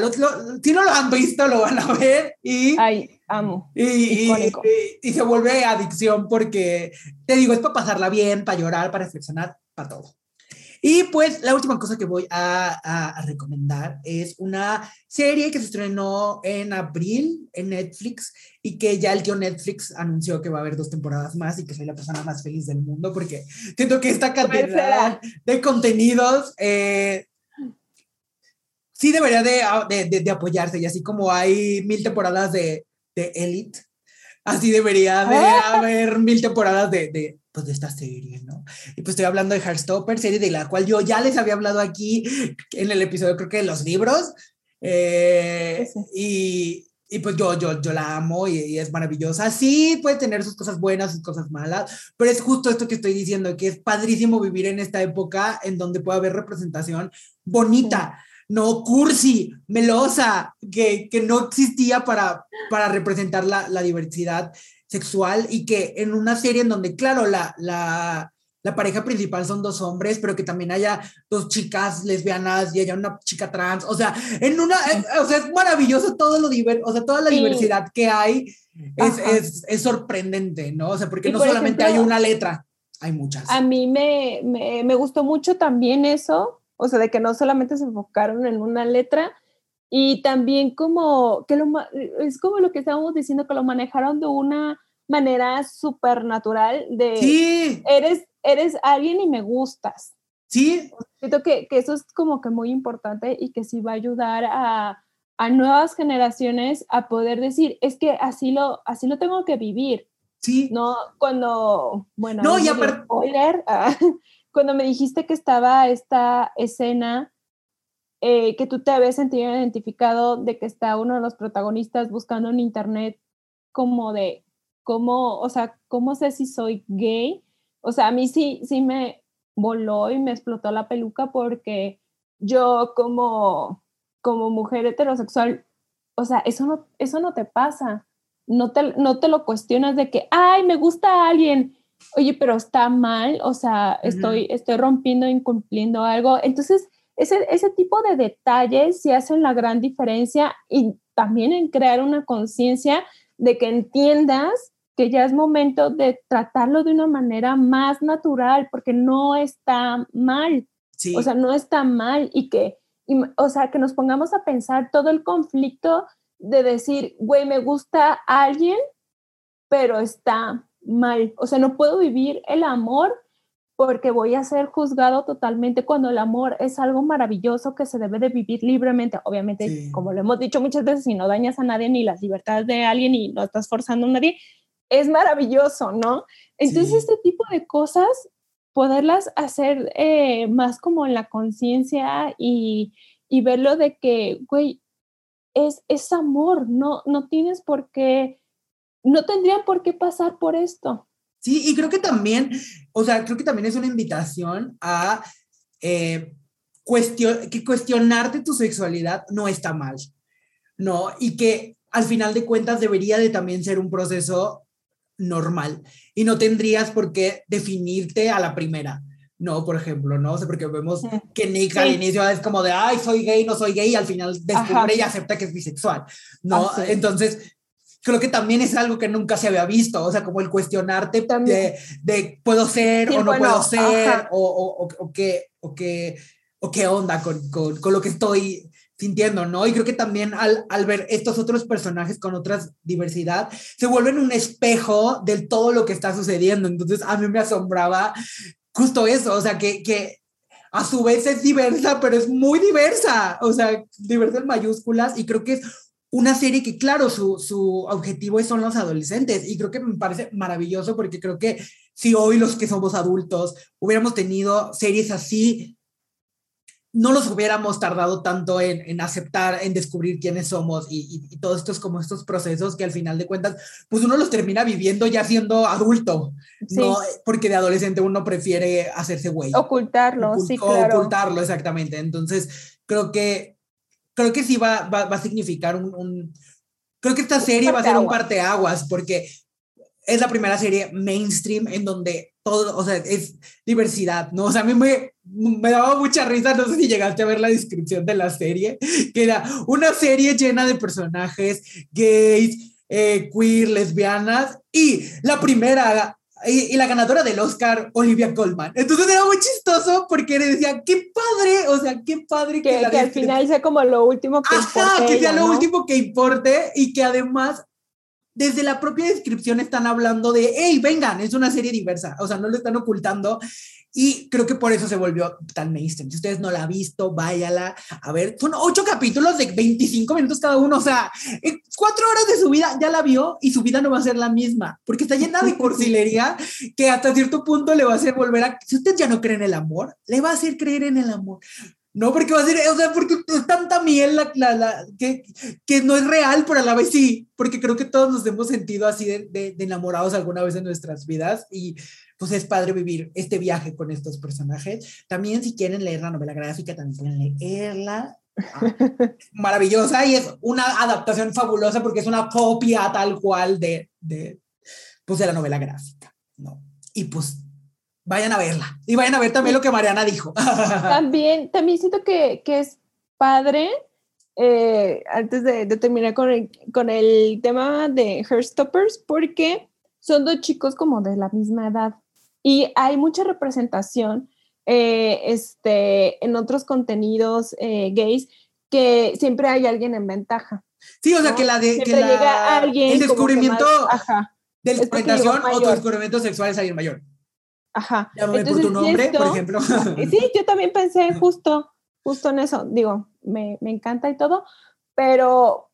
si no lo han visto, lo van a ver y...
Ay, amo.
Y, y, se vuelve adicción porque, te digo, es para pasarla bien, para llorar, para reflexionar, para todo. Y pues la última cosa que voy a, a, recomendar es una serie que se estrenó en abril en Netflix y que ya el tío Netflix anunció que va a haber dos temporadas más y que soy la persona más feliz del mundo porque siento que esta cantidad de contenidos eh, sí debería de, de, de, apoyarse y así como hay mil temporadas de, de Elite, así debería de ah. haber mil temporadas de, pues, de esta serie, ¿no? Y pues estoy hablando de Heartstopper, serie de la cual yo ya les había hablado aquí en el episodio, creo que de los libros. Eh, y, y, pues yo, yo, yo la amo y, es maravillosa. Sí, puede tener sus cosas buenas, sus cosas malas, pero es justo esto que estoy diciendo, que es padrísimo vivir en esta época en donde puede haber representación bonita. No cursi, melosa, que, que, no existía para, para representar la, la diversidad sexual y que en una serie en donde, claro, la, la, la pareja principal son dos hombres, pero que también haya dos chicas lesbianas y haya una chica trans, o sea, en una, eh, o sea, es maravilloso todo lo diverso, o sea, toda la diversidad que hay es, es, es, sorprendente, ¿no? O sea, porque no solamente hay una letra, hay muchas.
A mí me, me, me gustó mucho también eso, o sea, de que no solamente se enfocaron en una letra, y también como que lo, es como lo que estábamos diciendo, que lo manejaron de una manera súper natural de
sí.
eres, eres alguien y me gustas.
Sí.
Siento que, que, eso es como que muy importante y que sí va a ayudar a, a, nuevas generaciones a poder decir, es que así lo, así lo tengo que vivir.
Sí.
No, cuando, bueno,
no, y aparte...
spoiler, cuando me dijiste que estaba esta escena eh, que tú te habías sentido identificado de que está uno de los protagonistas buscando en internet como de cómo, o sea, cómo sé si soy gay. O sea, a mí sí, sí me voló y me explotó la peluca porque yo como, como mujer heterosexual, o sea, eso no, eso no te pasa. No te, no te lo cuestionas de que, ay, me gusta a alguien. Oye, pero está mal, o sea, estoy, estoy rompiendo, incumpliendo algo. Entonces, ese, ese tipo de detalles sí hacen la gran diferencia y también en crear una conciencia de que entiendas que ya es momento de tratarlo de una manera más natural, porque no está mal. O sea, no está mal y que, o sea, que nos pongamos a pensar todo el conflicto de decir, güey, me gusta alguien, pero está mal. O sea, no puedo vivir el amor porque voy a ser juzgado totalmente cuando el amor es algo maravilloso que se debe de vivir libremente. Obviamente, como lo hemos dicho muchas veces, si no dañas a nadie ni las libertades de alguien y no estás forzando a nadie, es maravilloso, ¿no? Entonces, este tipo de cosas, poderlas hacer eh, más como en la conciencia y, y, verlo de que, güey, es, es amor, no, no tienes por qué, no tendrían por qué pasar por esto.
Sí, y creo que también, o sea, creo que también es una invitación a eh, que cuestionarte tu sexualidad no está mal, ¿no? Y que al final de cuentas debería de también ser un proceso normal y no tendrías por qué definirte a la primera. No, por ejemplo, ¿no? O sea, porque vemos que Nick al inicio es como de, ay, soy gay, no soy gay, y al final descubre y acepta que es bisexual, ¿no? Entonces, creo que también es algo que nunca se había visto, o sea, como el cuestionarte de, de, puedo ser o no puedo ser, o, o, o, qué, o, qué, o qué onda con, con, con, lo que estoy sintiendo, ¿no? Y creo que también al, al ver estos otros personajes con otra diversidad, se vuelven un espejo de todo lo que está sucediendo. Entonces, a mí me asombraba justo eso, o sea, que, que a su vez es diversa, pero es muy diversa, o sea, diversa en mayúsculas, y creo que es una serie que, claro, su, su objetivo son los adolescentes y creo que me parece maravilloso porque creo que si hoy los que somos adultos hubiéramos tenido series así, no nos hubiéramos tardado tanto en, en aceptar, en descubrir quiénes somos y, y, todos estos como estos procesos que al final de cuentas, pues uno los termina viviendo ya siendo adulto, ¿no? Porque de adolescente uno prefiere hacerse güey.
Ocultarlo, sí, claro.
Ocultarlo, exactamente. Entonces, creo que creo que sí va, va, va a significar un, un, Creo que esta serie va a ser un parteaguas, porque es la primera serie mainstream en donde todo, o sea, es diversidad, ¿no? O sea, a mí me, me daba mucha risa, no sé si llegaste a ver la descripción de la serie, que era una serie llena de personajes gays, eh, queer, lesbianas, y la primera y, la ganadora del Oscar, Olivia Colman. Entonces era muy chistoso porque le decía, qué padre, o sea, qué padre
que, que, al final sea como lo último que
Ajá, que sea lo último que importe y que además desde la propia descripción están hablando de, hey, vengan, es una serie diversa, o sea, no lo están ocultando. Y creo que por eso se volvió tan mainstream. Si ustedes no la han visto, váyala a ver. Son ocho capítulos de 25 minutos cada uno. O sea, en cuatro horas de su vida ya la vio y su vida no va a ser la misma, porque está llena de <laughs> cursilería que hasta cierto punto le va a hacer volver a. Si usted ya no cree en el amor, le va a hacer creer en el amor. No, porque va a ser, o sea, porque es tanta miel la, la, que, que, no es real, pero a la vez sí, porque creo que todos nos hemos sentido así de, de, enamorados alguna vez en nuestras vidas y pues es padre vivir este viaje con estos personajes. También si quieren leer la novela gráfica, también pueden leerla. Ah, <laughs> maravillosa y es una adaptación fabulosa porque es una copia tal cual de, de, pues de la novela gráfica, ¿no? Y pues vayan a verla y vayan a ver también lo que Mariana dijo. <laughs>
También, también siento que, que es padre, eh, antes de, terminar con el, con el tema de Herstoppers, porque son dos chicos como de la misma edad y hay mucha representación eh, este, en otros contenidos eh, gays que siempre hay alguien en ventaja.
Sí, o sea, que la de que llega alguien el descubrimiento de la orientación o tu descubrimiento sexual es alguien mayor.
Ajá.
Llámame por tu nombre, por ejemplo. <laughs>
Sí, yo también pensé <laughs> justo, justo en eso. Digo, me, me encanta y todo, pero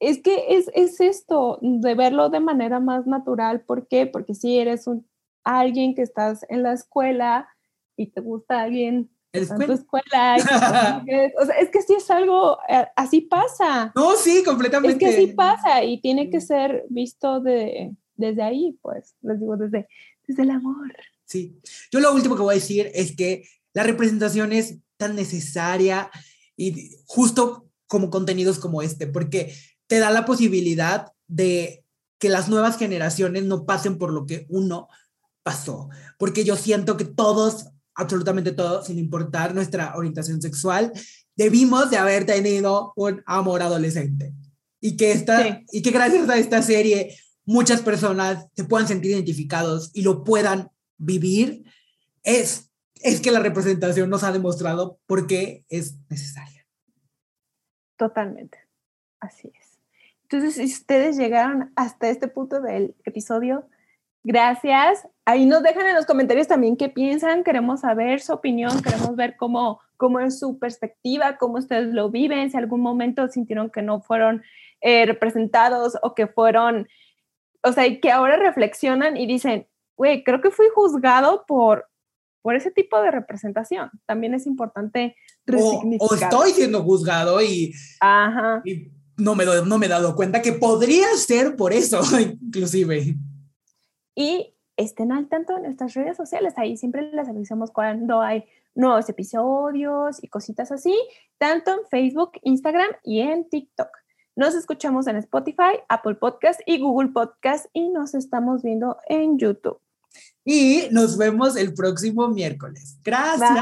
es que es, es, esto, de verlo de manera más natural. ¿Por qué? Porque si eres un, alguien que estás en la escuela y te gusta alguien en tu escuela. <laughs> o sea, es que sí es algo, eh, así pasa.
No, sí, completamente.
Es que así pasa y tiene que ser visto de, desde ahí, pues, les digo, desde, desde el amor.
Sí, yo lo último que voy a decir es que la representación es tan necesaria y justo como contenidos como este, porque te da la posibilidad de que las nuevas generaciones no pasen por lo que uno pasó, porque yo siento que todos, absolutamente todos, sin importar nuestra orientación sexual, debimos de haber tenido un amor adolescente y que esta y que gracias a esta serie muchas personas se puedan sentir identificados y lo puedan vivir, es, es que la representación nos ha demostrado por qué es necesaria.
Totalmente, así es. Entonces, si ustedes llegaron hasta este punto del episodio, gracias. Ahí nos dejan en los comentarios también qué piensan, queremos saber su opinión, queremos ver cómo, cómo es su perspectiva, cómo ustedes lo viven, si algún momento sintieron que no fueron eh, representados o que fueron, o sea, que ahora reflexionan y dicen, güey, creo que fui juzgado por, por ese tipo de representación. También es importante
O, estoy siendo juzgado y, no, me, no me he dado cuenta que podría ser por eso, <laughs> inclusive.
Y estén al tanto de nuestras redes sociales. Ahí siempre les avisamos cuando hay nuevos episodios y cositas así, tanto en Facebook, Instagram y en TikTok. Nos escuchamos en Spotify, Apple Podcast y Google Podcast y nos estamos viendo en YouTube.
Y nos vemos el próximo miércoles. Gracias.